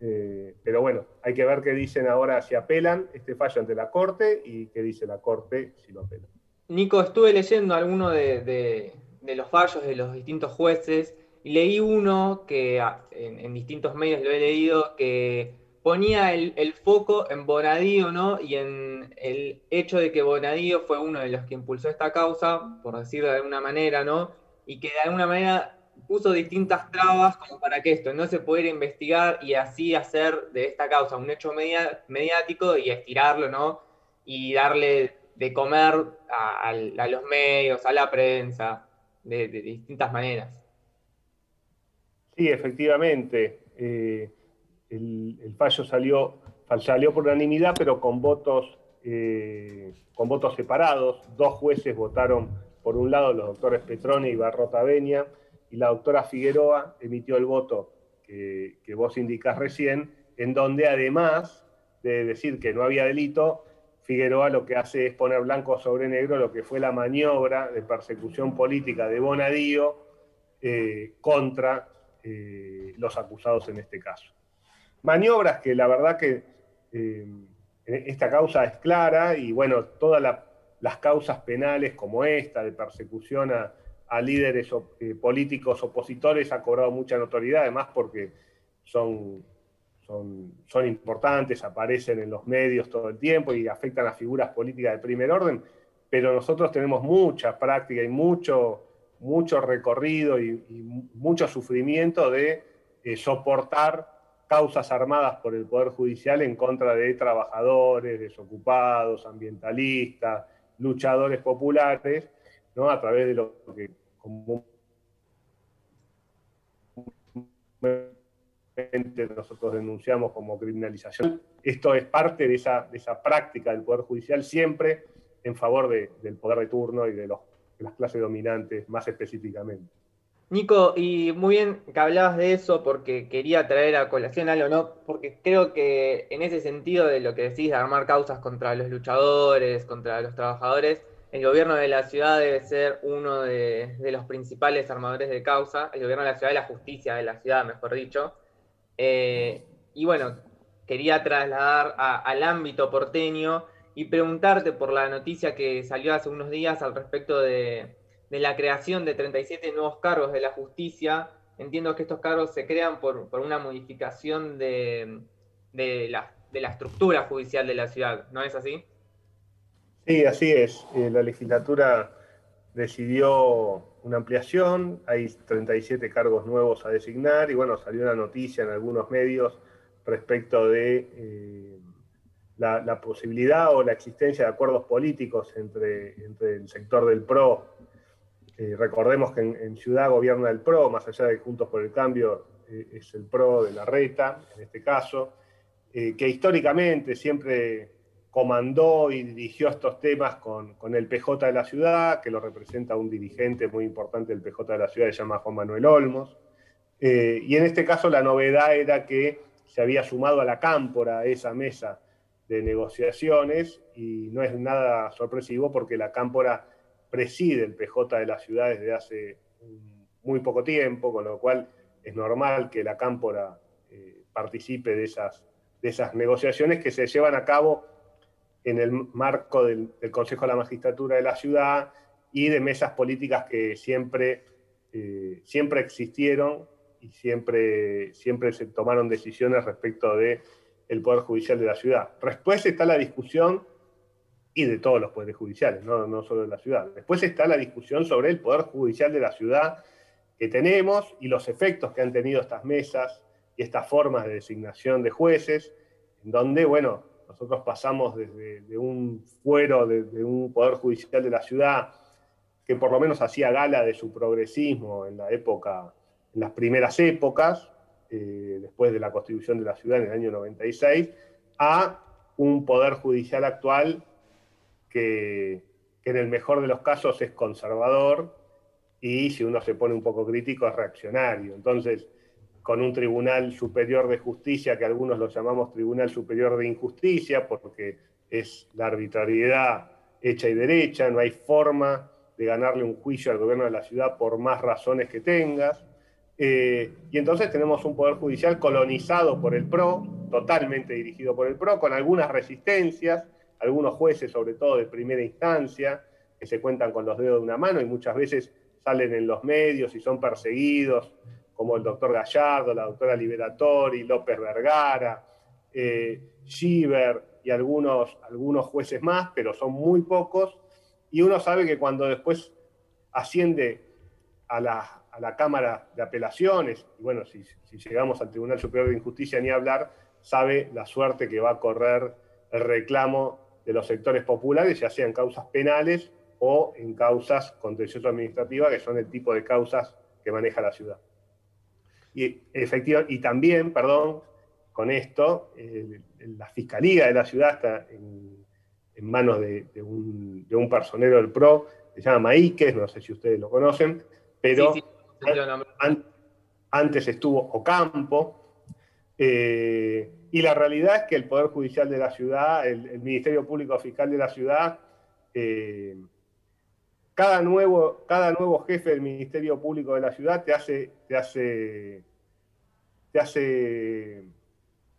Eh, pero bueno, hay que ver qué dicen ahora si apelan este fallo ante la Corte y qué dice la Corte si lo apelan. Nico, estuve leyendo algunos de, los fallos de los distintos jueces y leí uno que ah, en, en distintos medios lo he leído que ponía el, el foco en Bonadío, ¿no? Y en el hecho de que Bonadío fue uno de los que impulsó esta causa, por decirlo de alguna manera, ¿no? Y que de alguna manera puso distintas trabas como para que esto no se pudiera investigar y así hacer de esta causa un hecho mediático y estirarlo, ¿no? Y darle de comer a, los medios, a la prensa, de, distintas maneras. Sí, efectivamente. eh, el, fallo salió, salió por unanimidad, pero con votos, eh, con votos separados. Dos jueces votaron por un lado, los doctores Petroni y Barrota Benia, y la doctora Figueroa emitió el voto que, vos indicás recién, en donde además de decir que no había delito, Figueroa lo que hace es poner blanco sobre negro lo que fue la maniobra de persecución política de Bonadío eh, contra eh, los acusados en este caso. Maniobras que la verdad que eh, esta causa es clara y bueno, todas la- las causas penales como esta de persecución a, a líderes eh, políticos opositores ha cobrado mucha notoriedad, además porque son, son, son importantes, aparecen en los medios todo el tiempo y afectan a figuras políticas de primer orden, pero nosotros tenemos mucha práctica y mucho, mucho recorrido y, y mucho sufrimiento de eh, soportar causas armadas por el Poder Judicial en contra de trabajadores, desocupados, ambientalistas, luchadores populares, ¿no? a través de lo que comúnmente nosotros denunciamos como criminalización. Esto es parte de esa, de esa práctica del Poder Judicial siempre en favor de- del poder de turno y de las clases dominantes más específicamente. Nico, y muy bien que hablabas de eso porque quería traer a colación algo, ¿no? Porque creo que en ese sentido de lo que decís de armar causas contra los luchadores, contra los trabajadores, el gobierno de la ciudad debe ser uno de, los principales armadores de causa, el gobierno de la ciudad, la justicia de la ciudad, mejor dicho. Eh, y bueno, quería trasladar al ámbito porteño y preguntarte por la noticia que salió hace unos días al respecto de, la creación de 37 nuevos cargos de la justicia. Entiendo que estos cargos se crean por, una modificación de, las de la estructura judicial de la ciudad, ¿no es así? Sí, así es. Eh, la legislatura decidió una ampliación, hay 37 cargos nuevos a designar y bueno, salió una noticia en algunos medios respecto de eh, la, posibilidad o la existencia de acuerdos políticos entre, entre el sector del PRO. Eh, recordemos que en, Ciudad gobierna el PRO, más allá de Juntos por el Cambio es el PRO de la reta, en este caso, que históricamente siempre comandó y dirigió estos temas con, con el PJ de la ciudad, que lo representa un dirigente muy importante del PJ de la ciudad, se llama Juan Manuel Olmos. Eh, y en este caso la novedad era que se había sumado a la cámpora a esa mesa de negociaciones y no es nada sorpresivo porque la cámpora preside el PJ de la ciudad desde hace muy poco tiempo, con lo cual es normal que la cámpora eh, participe de esas, de esas negociaciones que se llevan a cabo en el marco del, Consejo de la Magistratura de la ciudad y de mesas políticas que siempre, eh, siempre existieron y siempre, siempre se tomaron decisiones respecto del el Poder Judicial de la ciudad. Después está la discusión, y de todos los poderes judiciales, no, no solo de la ciudad. Después está la discusión sobre el Poder Judicial de la ciudad que tenemos y los efectos que han tenido estas mesas y estas formas de designación de jueces, en donde, bueno, nosotros pasamos desde de un fuero, de, un poder judicial de la ciudad que por lo menos hacía gala de su progresismo en la época, en las primeras épocas, eh, después de la constitución de la ciudad en el año 96, a un poder judicial actual que, que en el mejor de los casos es conservador y si uno se pone un poco crítico es reaccionario. Entonces, con un tribunal superior de justicia, que algunos lo llamamos tribunal superior de injusticia, porque es la arbitrariedad hecha y derecha, no hay forma de ganarle un juicio al gobierno de la ciudad por más razones que tengas. Eh, y entonces tenemos un poder judicial colonizado por el PRO, totalmente dirigido por el PRO, con algunas resistencias, algunos jueces, sobre todo de primera instancia, que se cuentan con los dedos de una mano y muchas veces salen en los medios y son perseguidos como el doctor Gallardo, la doctora Liberatori, López Vergara, eh, y algunos, algunos jueces más, pero son muy pocos. Y uno sabe que cuando después asciende a la, a la Cámara de Apelaciones, y bueno, si, si, llegamos al Tribunal Superior de Injusticia ni hablar, sabe la suerte que va a correr el reclamo de los sectores populares, ya sean causas penales o en causas contencioso-administrativas, que son el tipo de causas que maneja la ciudad. Y, efectivo, y también, perdón, con esto, eh, la Fiscalía de la ciudad está en, en manos de, de, un, de, un, personero del PRO, se llama Maíquez, no sé si ustedes lo conocen, pero sí, sí, an, antes estuvo Ocampo, eh, y la realidad es que el Poder Judicial de la ciudad, el, el Ministerio Público Fiscal de la ciudad, eh, cada nuevo, cada nuevo jefe del Ministerio Público de la ciudad te hace, te hace, te hace,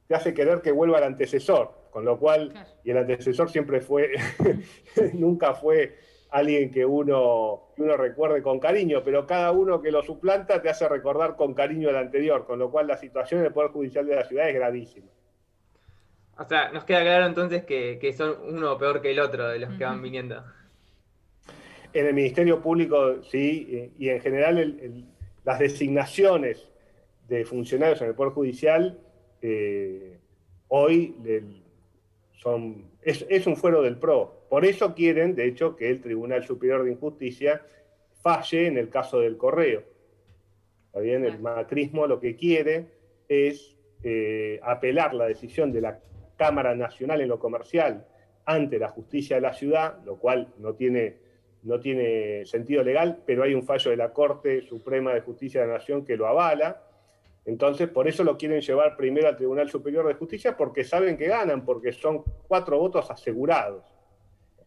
te hace querer que vuelva el antecesor, con lo cual, claro. y el antecesor siempre fue, nunca fue alguien que uno, que uno recuerde con cariño, pero cada uno que lo suplanta te hace recordar con cariño el anterior, con lo cual la situación del Poder Judicial de la ciudad es gravísima. O sea, nos queda claro entonces que, que son uno peor que el otro de los uh -huh. que van viniendo. En el Ministerio Público, sí, y en general el, el, las designaciones de funcionarios en el Poder Judicial eh, hoy el, son, es, es, un fuero del PRO. Por eso quieren, de hecho, que el Tribunal Superior de Injusticia falle en el caso del correo. ¿Está bien? El macrismo lo que quiere es eh, apelar la decisión de la Cámara Nacional en lo comercial ante la justicia de la ciudad, lo cual no tiene, no tiene sentido legal, pero hay un fallo de la Corte Suprema de Justicia de la Nación que lo avala. Entonces, por eso lo quieren llevar primero al Tribunal Superior de Justicia, porque saben que ganan, porque son cuatro votos asegurados.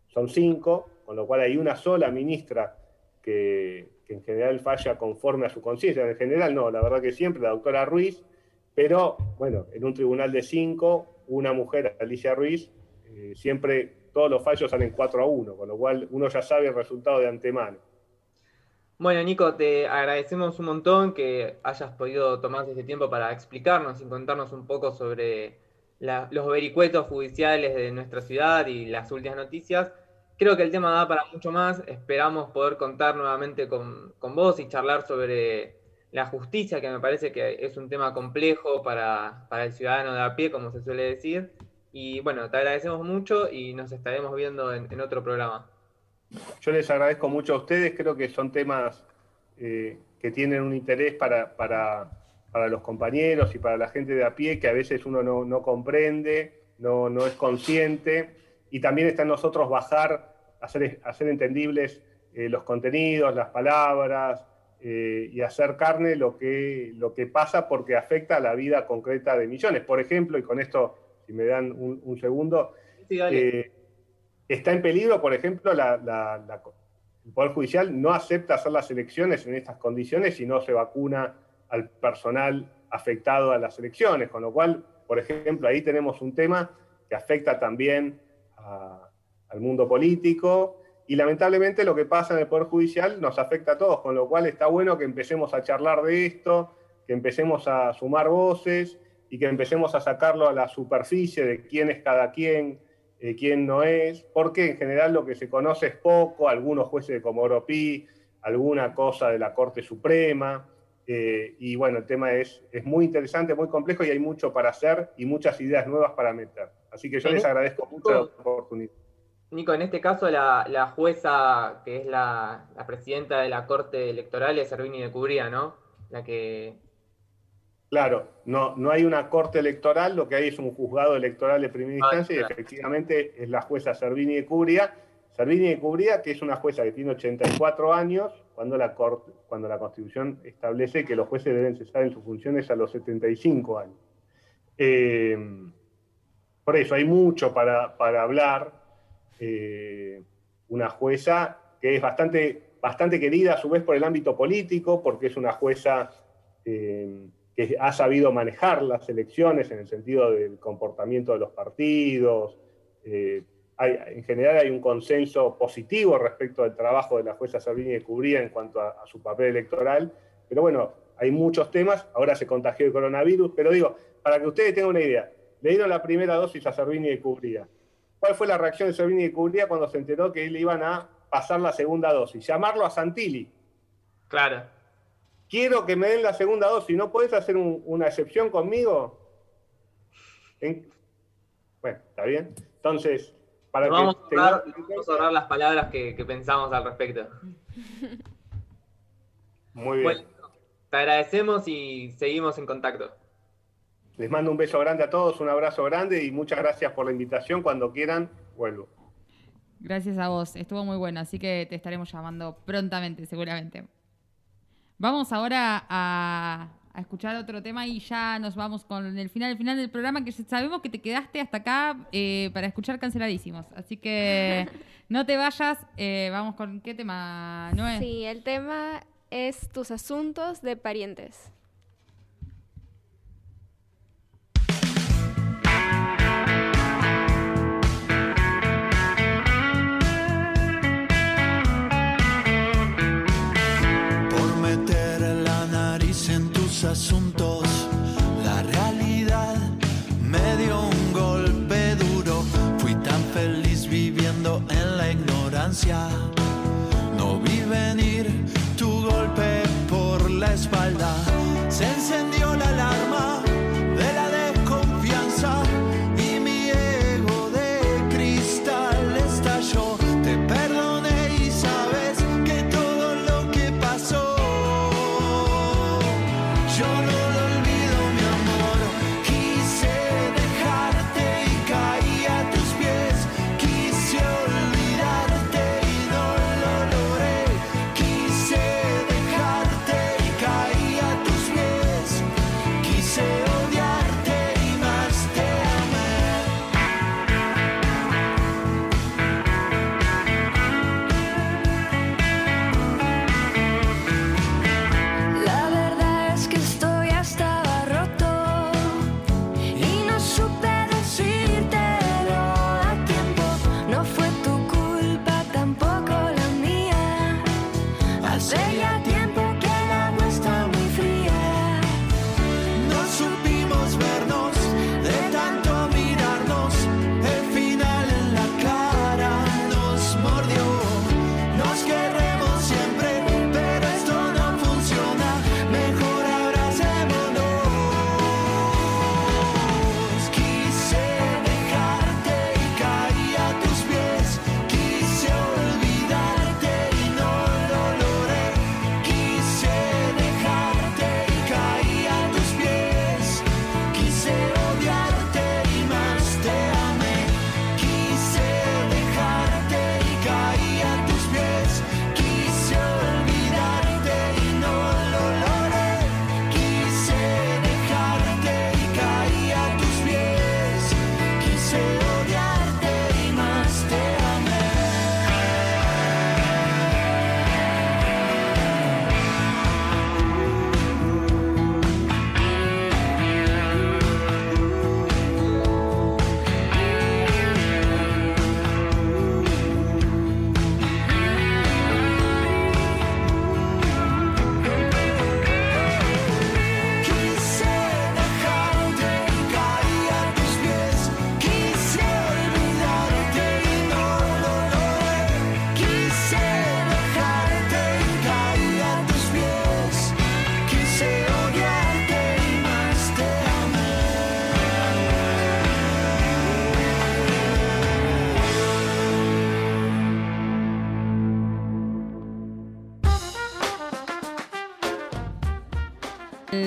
Son cinco, con lo cual hay una sola ministra que, en general falla conforme a su conciencia. En general no, la verdad que siempre, la doctora Ruiz, pero bueno, en un tribunal de cinco, una mujer, Alicia Ruiz, eh, siempre todos los fallos salen 4 a 1, con lo cual uno ya sabe el resultado de antemano. Bueno, Nico, te agradecemos un montón que hayas podido tomarte este tiempo para explicarnos y contarnos un poco sobre la- los vericuetos judiciales de nuestra ciudad y las últimas noticias. Creo que el tema da para mucho más. Esperamos poder contar nuevamente con, con vos y charlar sobre la justicia, que me parece que es un tema complejo para, para el ciudadano de a pie, como se suele decir. Y bueno, te agradecemos mucho y nos estaremos viendo en, otro programa. Yo les agradezco mucho a ustedes, creo que son temas eh, que tienen un interés para, para, para los compañeros y para la gente de a pie que a veces uno no, no comprende, no, no es consciente, y también está en nosotros bajar, hacer, hacer entendibles eh, los contenidos, las palabras, eh, y hacer carne lo que, lo que pasa porque afecta a la vida concreta de millones. Por ejemplo, y con esto, si me dan un, un segundo, Sí, eh, está en peligro, por ejemplo, la- la- la- el Poder Judicial no acepta hacer las elecciones en estas condiciones si no se vacuna al personal afectado a las elecciones, con lo cual, por ejemplo, ahí tenemos un tema que afecta también a- al mundo político y lamentablemente lo que pasa en el Poder Judicial nos afecta a todos, con lo cual está bueno que empecemos a charlar de esto, que empecemos a sumar voces y que empecemos a sacarlo a la superficie de quién es cada quien, eh, quién no es, porque en general lo que se conoce es poco, algunos jueces de Comodoro Pi, alguna cosa de la Corte Suprema, eh, y bueno, el tema es, es muy interesante, muy complejo y hay mucho para hacer y muchas ideas nuevas para meter. Así que yo les agradezco mucho la oportunidad. Nico, en este caso la, la jueza que es la, la presidenta de la Corte Electoral es Servini de Cubría, ¿no? La que... Claro, no, no hay una corte electoral, lo que hay es un juzgado electoral de primera Ah, instancia y efectivamente es la jueza Servini de Cubría. Servini de Cubría, que es una jueza que tiene 84 años, cuando la, corte, cuando la Constitución establece que los jueces deben cesar en sus funciones a los 75 años. Eh, por eso hay mucho para, para hablar. Eh, una jueza que es bastante, bastante querida a su vez por el ámbito político, porque es una jueza eh, que ha sabido manejar las elecciones en el sentido del comportamiento de los partidos. Eh, en general hay un consenso positivo respecto al trabajo de la jueza Sabrini de Cubría en cuanto a, su papel electoral, pero bueno, hay muchos temas, ahora se contagió el coronavirus, pero digo, para que ustedes tengan una idea, le dieron la primera dosis a Servini de Cubría. ¿Cuál fue la reacción de Servini de Cubría cuando se enteró que le iban a pasar la segunda dosis? Llamarlo a Santilli. Claro. Quiero que me den la segunda dosis. ¿No puedes hacer un- una excepción conmigo? En- Bueno, está bien. Entonces, para Nos que vamos, a tengan- ahorrar, vamos a ahorrar las palabras que, que pensamos al respecto. Muy bien. Bueno, te agradecemos y seguimos en contacto. Les mando un beso grande a todos, un abrazo grande y muchas gracias por la invitación. Cuando quieran, vuelvo. Gracias a vos, estuvo muy bueno, así que te estaremos llamando prontamente, seguramente. Vamos ahora a, a escuchar otro tema y ya nos vamos con el final, el final del programa, que sabemos que te quedaste hasta acá eh, para escuchar canceladísimos. Así que no te vayas, eh, vamos con qué tema, Noé. Sí, el tema es tus asuntos de parientes.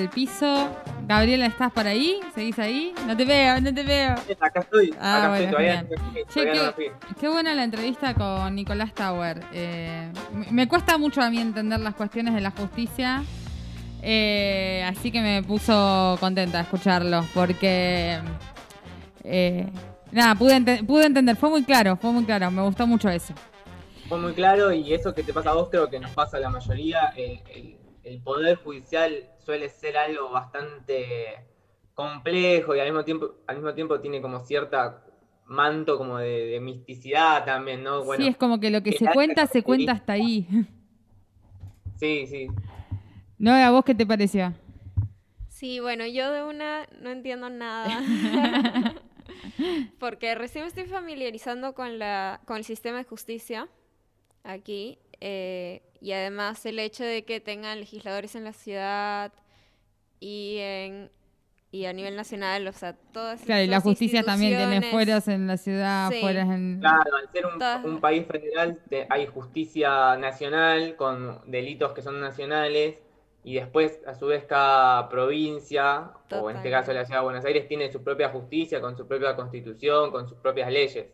Piso. Gabriela, ¿estás por ahí? ¿Seguís ahí? No te veo, no te veo. Acá estoy, Ah, acá bueno, estoy, todavía, Che, no qué, buena la entrevista con Nicolás Tower. Eh, me- cuesta mucho a mí entender las cuestiones de la justicia, eh, así que me puso contenta escucharlo, porque eh, nada, pude, ente- pude entender, fue muy claro, fue muy claro, me gustó mucho eso. Fue muy claro y eso que te pasa a vos creo que nos pasa a la mayoría. El, el- el poder judicial suele ser algo bastante complejo y al mismo tiempo, al mismo tiempo tiene como cierta manto como de, de misticidad también, ¿no? Bueno, sí, es como que lo que se cuenta, se cuenta hasta ahí. Sí, sí. ¿No? ¿A vos qué te pareció? Sí, bueno, yo de una no entiendo nada. Porque recién me estoy familiarizando con, la, con el sistema de justicia aquí. eh, y además el hecho de que tengan legisladores en la ciudad y, en, y a nivel nacional, o sea, todas Claro, y la justicia también tiene fueros en la ciudad, Sí. fueros en... Claro, al ser un, Todas- un país federal te- hay justicia nacional con delitos que son nacionales y después a su vez cada provincia, o en este caso la ciudad de Buenos Aires, tiene su propia justicia con su propia constitución, con sus propias leyes.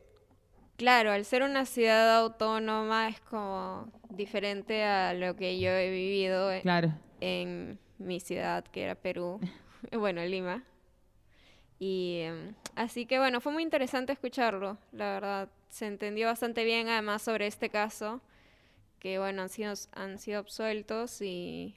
Claro, al ser una ciudad autónoma es como diferente a lo que yo he vivido en, Claro. en mi ciudad, que era Perú, bueno, Lima. Y em, así que bueno, fue muy interesante escucharlo, la verdad. Se entendió bastante bien además sobre este caso, que bueno, han sido, han sido absueltos y,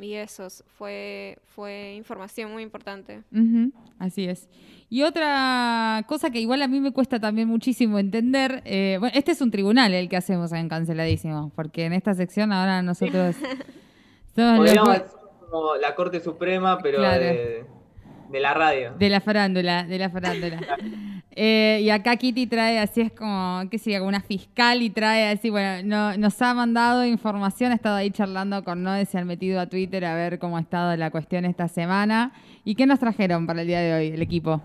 y eso fue, fue información muy importante. Ujú, así es. Y otra cosa que igual a mí me cuesta también muchísimo entender, eh, bueno, este es un tribunal el que hacemos en Canceladísimo, porque en esta sección ahora nosotros somos Podríamos los- decir como la Corte Suprema, pero Claro. de, de la radio. de la farándula, de la farándula. Eh, y acá Kitty trae así, es como, qué sé yo, una fiscal y trae así, bueno, no, nos ha mandado información, ha estado ahí charlando con Noé, se han metido a Twitter a ver cómo ha estado la cuestión esta semana. ¿Y qué nos trajeron para el día de hoy, el equipo?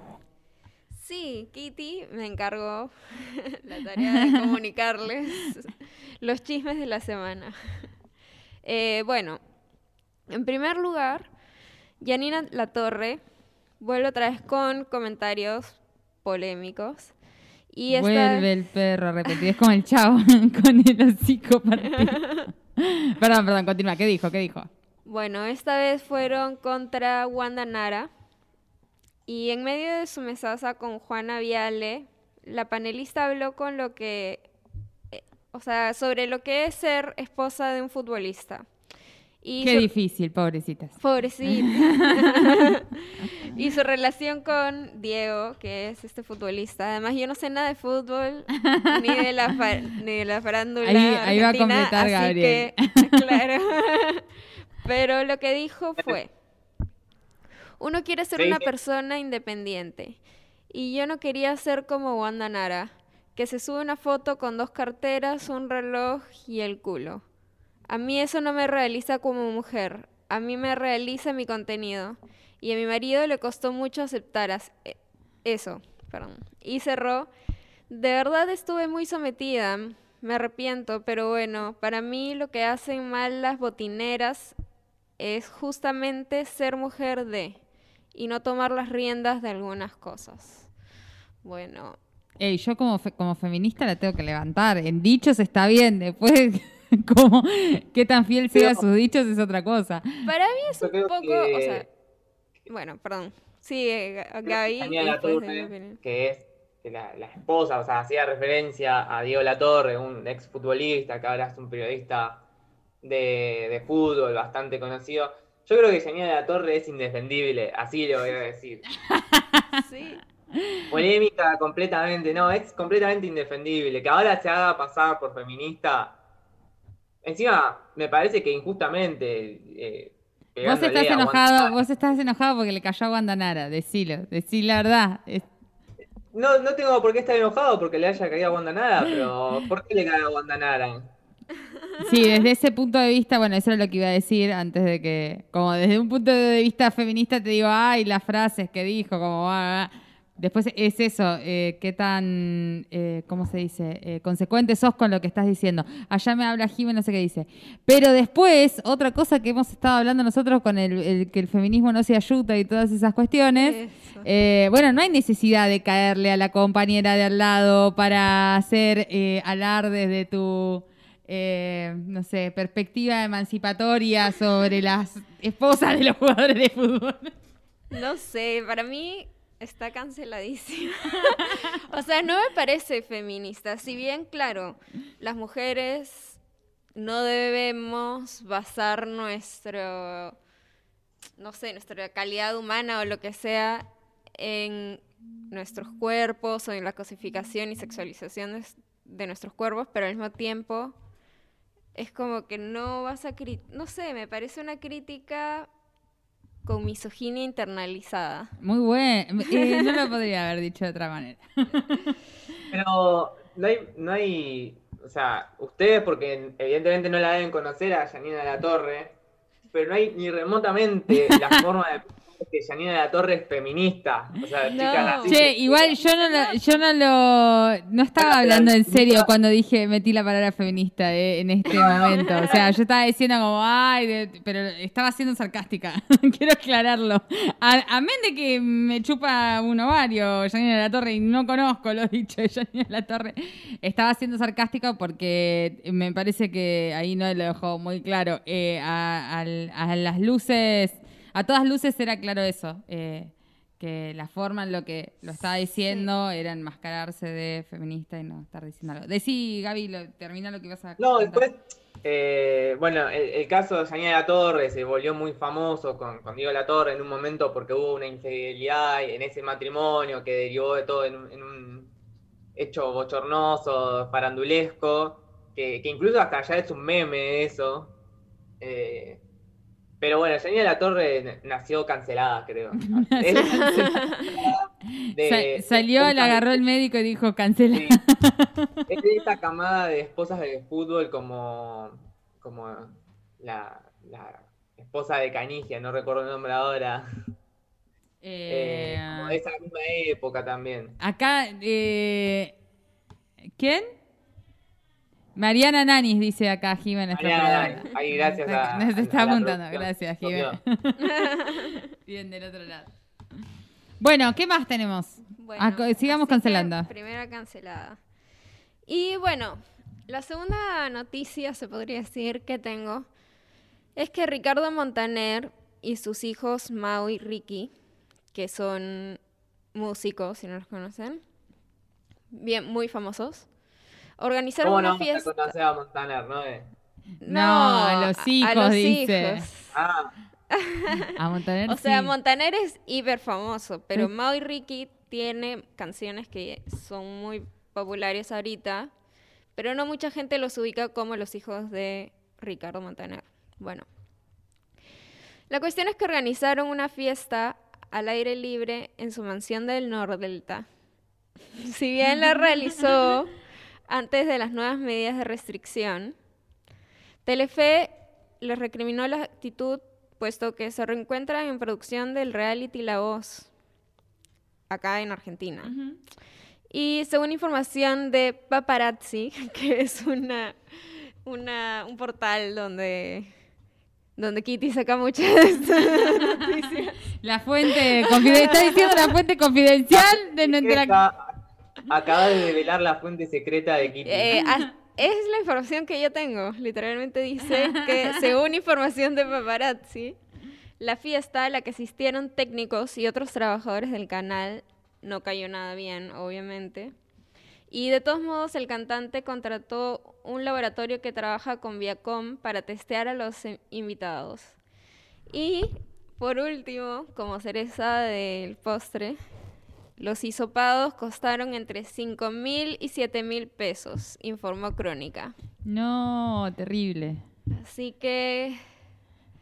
Sí, Kitty me encargó la tarea de comunicarles los chismes de la semana. Eh, bueno, en primer lugar, Janina Latorre vuelve otra vez con comentarios polémicos. Y esta... Vuelve el perro a repetir, es como el chavo con el hocico partido. perdón, perdón, continúa, ¿qué dijo? ¿Qué dijo? Bueno, esta vez fueron contra Wanda Nara. Y en medio de su mesaza con Juana Viale, la panelista habló con lo que, eh, o sea, sobre lo que es ser esposa de un futbolista. Y Qué su- difícil, pobrecitas. Pobrecita. y su relación con Diego, que es este futbolista. Además, yo no sé nada de fútbol, ni de la, fa- ni de la farándula. Ahí- ahí va a completar así Gabriel. que, claro. Pero lo que dijo fue: Uno quiere ser una persona independiente. Y yo no quería ser como Wanda Nara, que se sube una foto con dos carteras, un reloj y el culo. A mí eso no me realiza como mujer, a mí me realiza mi contenido. Y a mi marido le costó mucho aceptar eh, eso. Perdón. Y cerró. De verdad estuve muy sometida, me arrepiento, pero bueno, para mí lo que hacen mal las botineras es justamente ser mujer de y no tomar las riendas de algunas cosas. Bueno, Ey, yo como, como feminista la tengo que levantar. En dichos está bien, después como qué tan fiel sea a sus dichos es otra cosa. para mí es un poco, que- o sea, bueno, bueno, Sigue Ga- Gaby. De que es que la, la esposa, o sea, hacía referencia a Diego Latorre, un ex futbolista, que ahora es un periodista de, de fútbol bastante conocido. Yo creo que Yanina La Torre es indefendible, así lo voy a decir. Sí. Polémica completamente, no, es completamente indefendible. Que ahora se haga pasar por feminista. Encima, me parece que injustamente. eh, Vos estás Wanda enojado, vos estás enojado porque le cayó a Wanda Nara, decilo, decí la verdad. Es- No, no tengo por qué estar enojado porque le haya caído a Wanda Nara, pero ¿por qué le cae a Wanda Nara? Sí, desde ese punto de vista, bueno, eso era lo que iba a decir antes de que, como desde un punto de vista feminista te digo, ay, las frases que dijo, como, ah, ah", Después es eso, eh, qué tan, eh, ¿cómo se dice? Eh, consecuente sos con lo que estás diciendo. Allá me habla Jiménez, no sé qué dice. Pero después, otra cosa que hemos estado hablando nosotros con el, el- que el feminismo no se ayuda y todas esas cuestiones. eh, bueno, no hay necesidad de caerle a la compañera de al lado para hacer alardes de tu, eh, no sé, perspectiva emancipatoria sobre las esposas de los jugadores de fútbol. No sé, para mí está canceladísima. o sea, no me parece feminista. Si bien, claro, las mujeres no debemos basar nuestro, no sé, nuestra calidad humana o lo que sea en nuestros cuerpos o en la cosificación y sexualización de, de nuestros cuerpos, pero al mismo tiempo es como que no vas a no sé, me parece una crítica con misoginia internalizada. Muy bueno. Eh, no lo podría haber dicho de otra manera. Pero no hay, no hay, o sea, ustedes porque evidentemente no la deben conocer a Janina de la Torre, pero no hay ni remotamente la forma de que Janina de la Torre es feminista. O sea, chicas así. Che, igual yo no lo, yo no lo, no estaba hablando en serio cuando dije metí la palabra feminista eh, en este momento. O sea, yo estaba diciendo como, ay, de- pero estaba siendo sarcástica. Quiero aclararlo. A, amén de que me chupa un ovario Janina de la Torre y no conozco lo dicho de Janina de la Torre. Estaba siendo sarcástica porque me parece que ahí no lo dejó muy claro. Eh, a las luces, a todas luces era claro eso. eh, que la forma en lo que lo estaba diciendo era enmascararse de feminista y no estar diciendo algo. Decí, Gaby, lo, termina lo que ibas a No, contar. después, eh, bueno, el, el caso de Janina de la Torre se volvió muy famoso con, con Diego de la Torre en un momento porque hubo una infidelidad en ese matrimonio que derivó de todo en un, en un hecho bochornoso, farandulesco, que, que incluso hasta ya es un meme eso. Eh, pero bueno, Janina de la Torre nació cancelada, creo. De- Sa- salió, le agarró el médico y dijo, cancela. es de esta camada de esposas de fútbol como, como la, la esposa de Canigia, no recuerdo el nombre ahora. Eh, como de esa misma época también. Acá, eh, ¿quién? Mariana Nanis dice acá, Jiménez. Mariana Nanis. Ahí, gracias a- Nos está a apuntando, gracias. Jiménez. Bien, del otro lado. Bueno, ¿qué más tenemos? Bueno, Ah, sigamos cancelando. Primera cancelada. Y bueno, la segunda noticia, se podría decir, que tengo, es que Ricardo Montaner y sus hijos Mau y Ricky, que son músicos, si no los conocen, bien, muy famosos, organizaron ¿Cómo una no vamos a fiesta. conocer a Montaner, no? Eh, No, a los a- a hijos, los dice. hijos. Ah, A Montaner O sea, sí. Montaner es hiper famoso, pero Sí. Mau y Ricky tiene canciones que son muy populares ahorita, pero no mucha gente los ubica como los hijos de Ricardo Montaner. Bueno, la cuestión es que organizaron una fiesta al aire libre en su mansión del Nordelta. Si bien la realizó antes de las nuevas medidas de restricción, Telefe les recriminó la actitud puesto que se reencuentran en producción del reality La Voz, acá en Argentina. Y según información de Paparazzi, que es una, una, un portal donde, donde Kitty saca muchas noticias. La fuente, confide- está diciendo la fuente confidencial de nuestra... Acaba de develar la fuente secreta de Kitty. Eh, es la información que yo tengo. Literalmente dice que, según información de paparazzi, la fiesta a la que asistieron técnicos y otros trabajadores del canal no cayó nada bien, obviamente. Y de todos modos, el cantante contrató un laboratorio que trabaja con Viacom para testear a los invitados. Y por último, como cereza del postre, los hisopados costaron entre 5 mil y 7 mil pesos, informó Crónica. No, terrible. Así que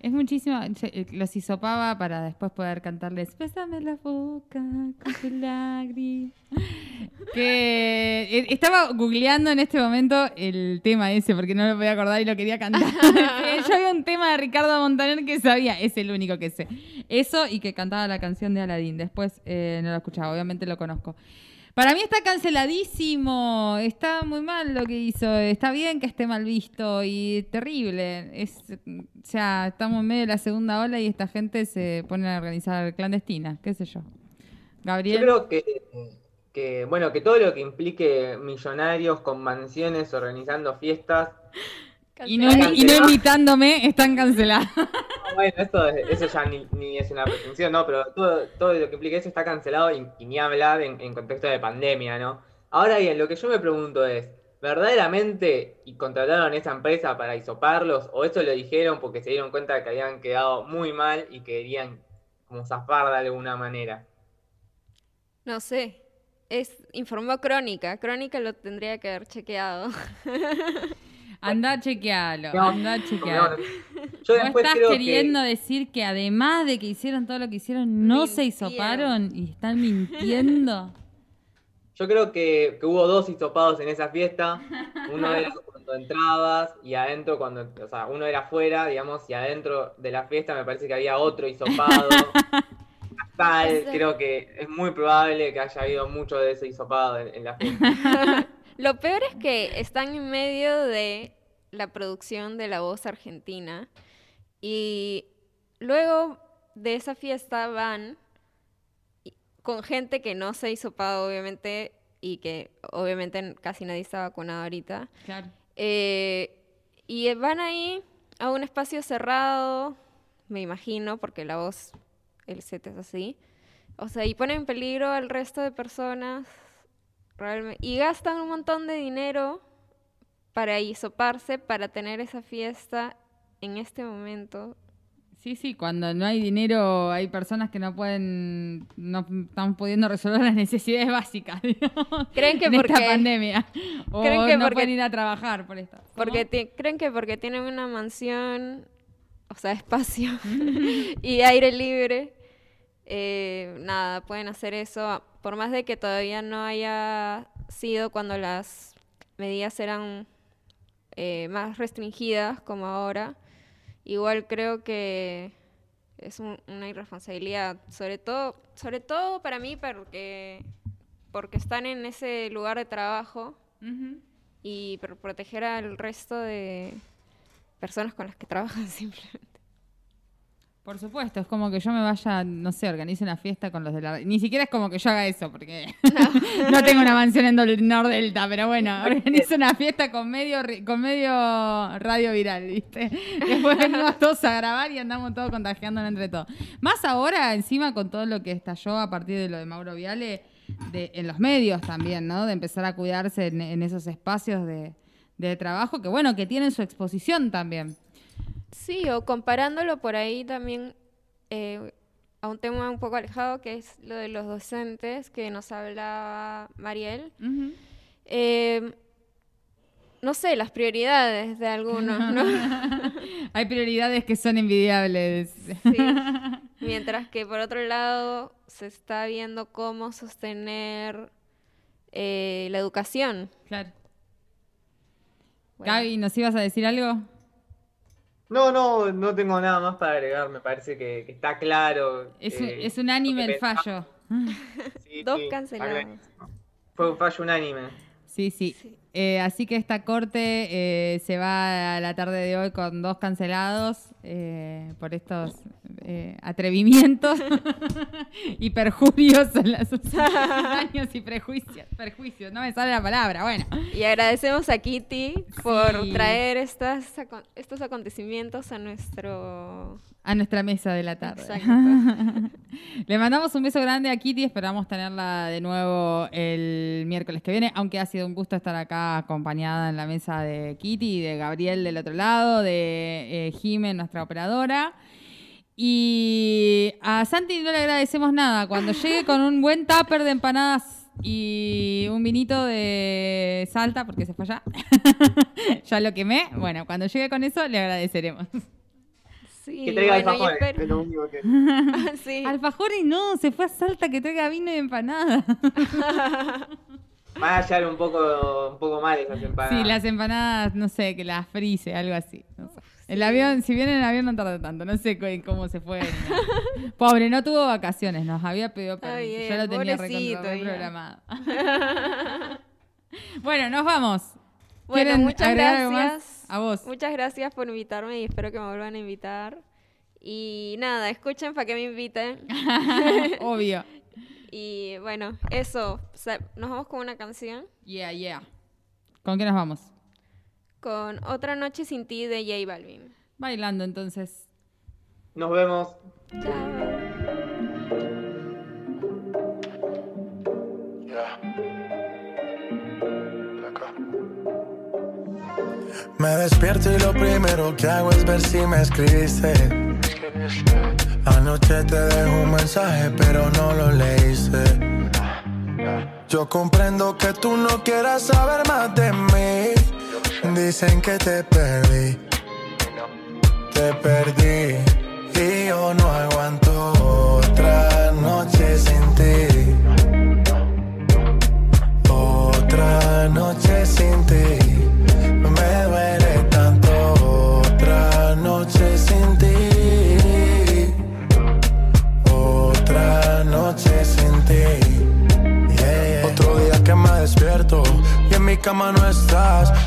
Es muchísimo. eh, Los hisopaba para después poder cantarles Pésame la boca con tu lágrima. Que eh, estaba googleando en este momento el tema ese porque no lo podía acordar y lo quería cantar. Yo había un tema de Ricardo Montaner que sabía, es el único que sé. Eso y que cantaba la canción de Aladdin. Después eh, no lo escuchaba, obviamente lo conozco. Para mí está canceladísimo, está muy mal lo que hizo, está bien que esté mal visto y terrible. Es, o sea, estamos en medio de la segunda ola y esta gente se pone a organizar clandestina, qué sé yo. Gabriel. Yo creo que, que, bueno, que todo lo que implique millonarios con mansiones organizando fiestas. Y no, y no invitándome, están cancelados. Bueno, eso, eso ya ni, ni es una pretensión, ¿no? Pero todo, todo lo que implica eso está cancelado y, y ni hablar en, en contexto de pandemia, ¿no? Ahora bien, lo que yo me pregunto es, ¿verdaderamente y contrataron esa empresa para hisoparlos? ¿O eso lo dijeron porque se dieron cuenta de que habían quedado muy mal y querían como zafar de alguna manera? No sé. Es informó Crónica. Crónica lo tendría que haber chequeado. Anda a chequearlo, No, anda a chequearlo. Yo ¿Vos después estás creo que- queriendo decir que además de que hicieron todo lo que hicieron, no se hisoparon y están mintiendo? Yo creo que, que hubo dos hisopados en esa fiesta. Uno era cuando entrabas y adentro cuando, o sea, uno era afuera, digamos, y adentro de la fiesta me parece que había otro hisopado. Tal, creo que es muy probable que haya habido mucho de ese hisopado en, en la fiesta. Lo peor es que están en medio de la producción de La Voz Argentina y luego de esa fiesta van con gente que no se hizo pago, obviamente, y que obviamente casi nadie está vacunado ahorita. Claro. Eh, y van ahí a un espacio cerrado, me imagino, porque la voz, el set es así. O sea, y ponen en peligro al resto de personas. Realmente. Y gastan un montón de dinero para hisoparse, para tener esa fiesta en este momento. Sí, sí, cuando no hay dinero hay personas que no pueden, no están pudiendo resolver las necesidades básicas, digamos, Creen que en esta pandemia. O creen que no porque- pueden ir a trabajar por esto. Porque creen que porque tienen una mansión, o sea, espacio y aire libre, eh, nada, pueden hacer eso. Por más de que todavía no haya sido cuando las medidas eran eh, más restringidas como ahora, igual creo que es un- una irresponsabilidad, sobre todo, sobre todo para mí, porque, porque están en ese lugar de trabajo y por proteger al resto de personas con las que trabajan simplemente. Por supuesto, es como que yo me vaya, no sé, organice una fiesta con los de la... Ni siquiera es como que yo haga eso, porque no, tengo una mansión en Dol- Nordelta, pero bueno, organizo una fiesta con medio, con medio radio viral, ¿viste? Después venimos todos a grabar y andamos todos contagiándonos entre todos. Más ahora, encima con todo lo que estalló a partir de lo de Mauro Viale, de, en los medios también, ¿no? De empezar a cuidarse en, en esos espacios de, de trabajo, que bueno, que tienen su exposición también. Sí, o comparándolo por ahí también eh, a un tema un poco alejado, que es lo de los docentes, que nos hablaba Mariel. Eh, no sé, las prioridades de algunos, ¿no? Hay prioridades que son envidiables. Sí. Mientras que por otro lado se está viendo cómo sostener eh, la educación. Claro. Gaby, ¿nos ibas a decir algo? No, no, no tengo nada más para agregar, me parece que, que está claro. Es, eh, es unánime lo que el fallo. sí, Dos sí, cancelados. Fue un fallo unánime. Sí, sí. Eh, así que esta corte eh, se va a la tarde de hoy con dos cancelados eh, por estos eh, atrevimientos y perjurios en las años y prejuicios. Perjuicios, no me sale la palabra. Bueno. Y agradecemos a Kitty por Sí. traer estas, estos acontecimientos a nuestro... A nuestra mesa de la tarde. Le mandamos un beso grande a Kitty. Esperamos tenerla de nuevo el miércoles que viene. Aunque ha sido un gusto estar acá acompañada en la mesa de Kitty de Gabriel del otro lado, de eh, Jime, nuestra operadora. Y a Santi no le agradecemos nada. Cuando llegue con un buen tupper de empanadas y un vinito de Salta, porque se fue allá, ya lo quemé. Bueno, cuando llegue con eso le agradeceremos. Sí, Que traiga bueno, alfajores, espero- es lo único que... sí. Alfajores no, se fue a Salta que traiga vino y empanada. Va a hallar un poco, un poco mal esas empanadas. Sí, las empanadas, no sé, que las frise, algo así. no sé. El avión, si viene en el avión no tarda tanto, no sé cómo se fue. Pobre, no tuvo vacaciones, nos había pedido permiso. Yo lo tenía pobrecito, recontra ya. programado. bueno, nos vamos. Bueno, ¿Quieren muchas gracias. A vos. Muchas gracias por invitarme y espero que me vuelvan a invitar. Y nada, escuchen para que me inviten. Obvio. Y bueno, eso. Nos vamos con una canción. Yeah, yeah. ¿Con qué nos vamos? Con Otra Noche Sin Ti de J Balvin. Bailando entonces. Nos vemos. Me despierto y lo primero que hago es ver si me escribiste. Anoche te dejo un mensaje, pero no lo leíste. Yo comprendo que tú no quieras saber más de mí. Dicen que te perdí. Te perdí. Y yo no aguanto otra noche sin ti. Otra noche sin ti. Me duele tanto otra noche sin ti. Otra noche sin ti. Otro día que me despierto y en mi cama no estás.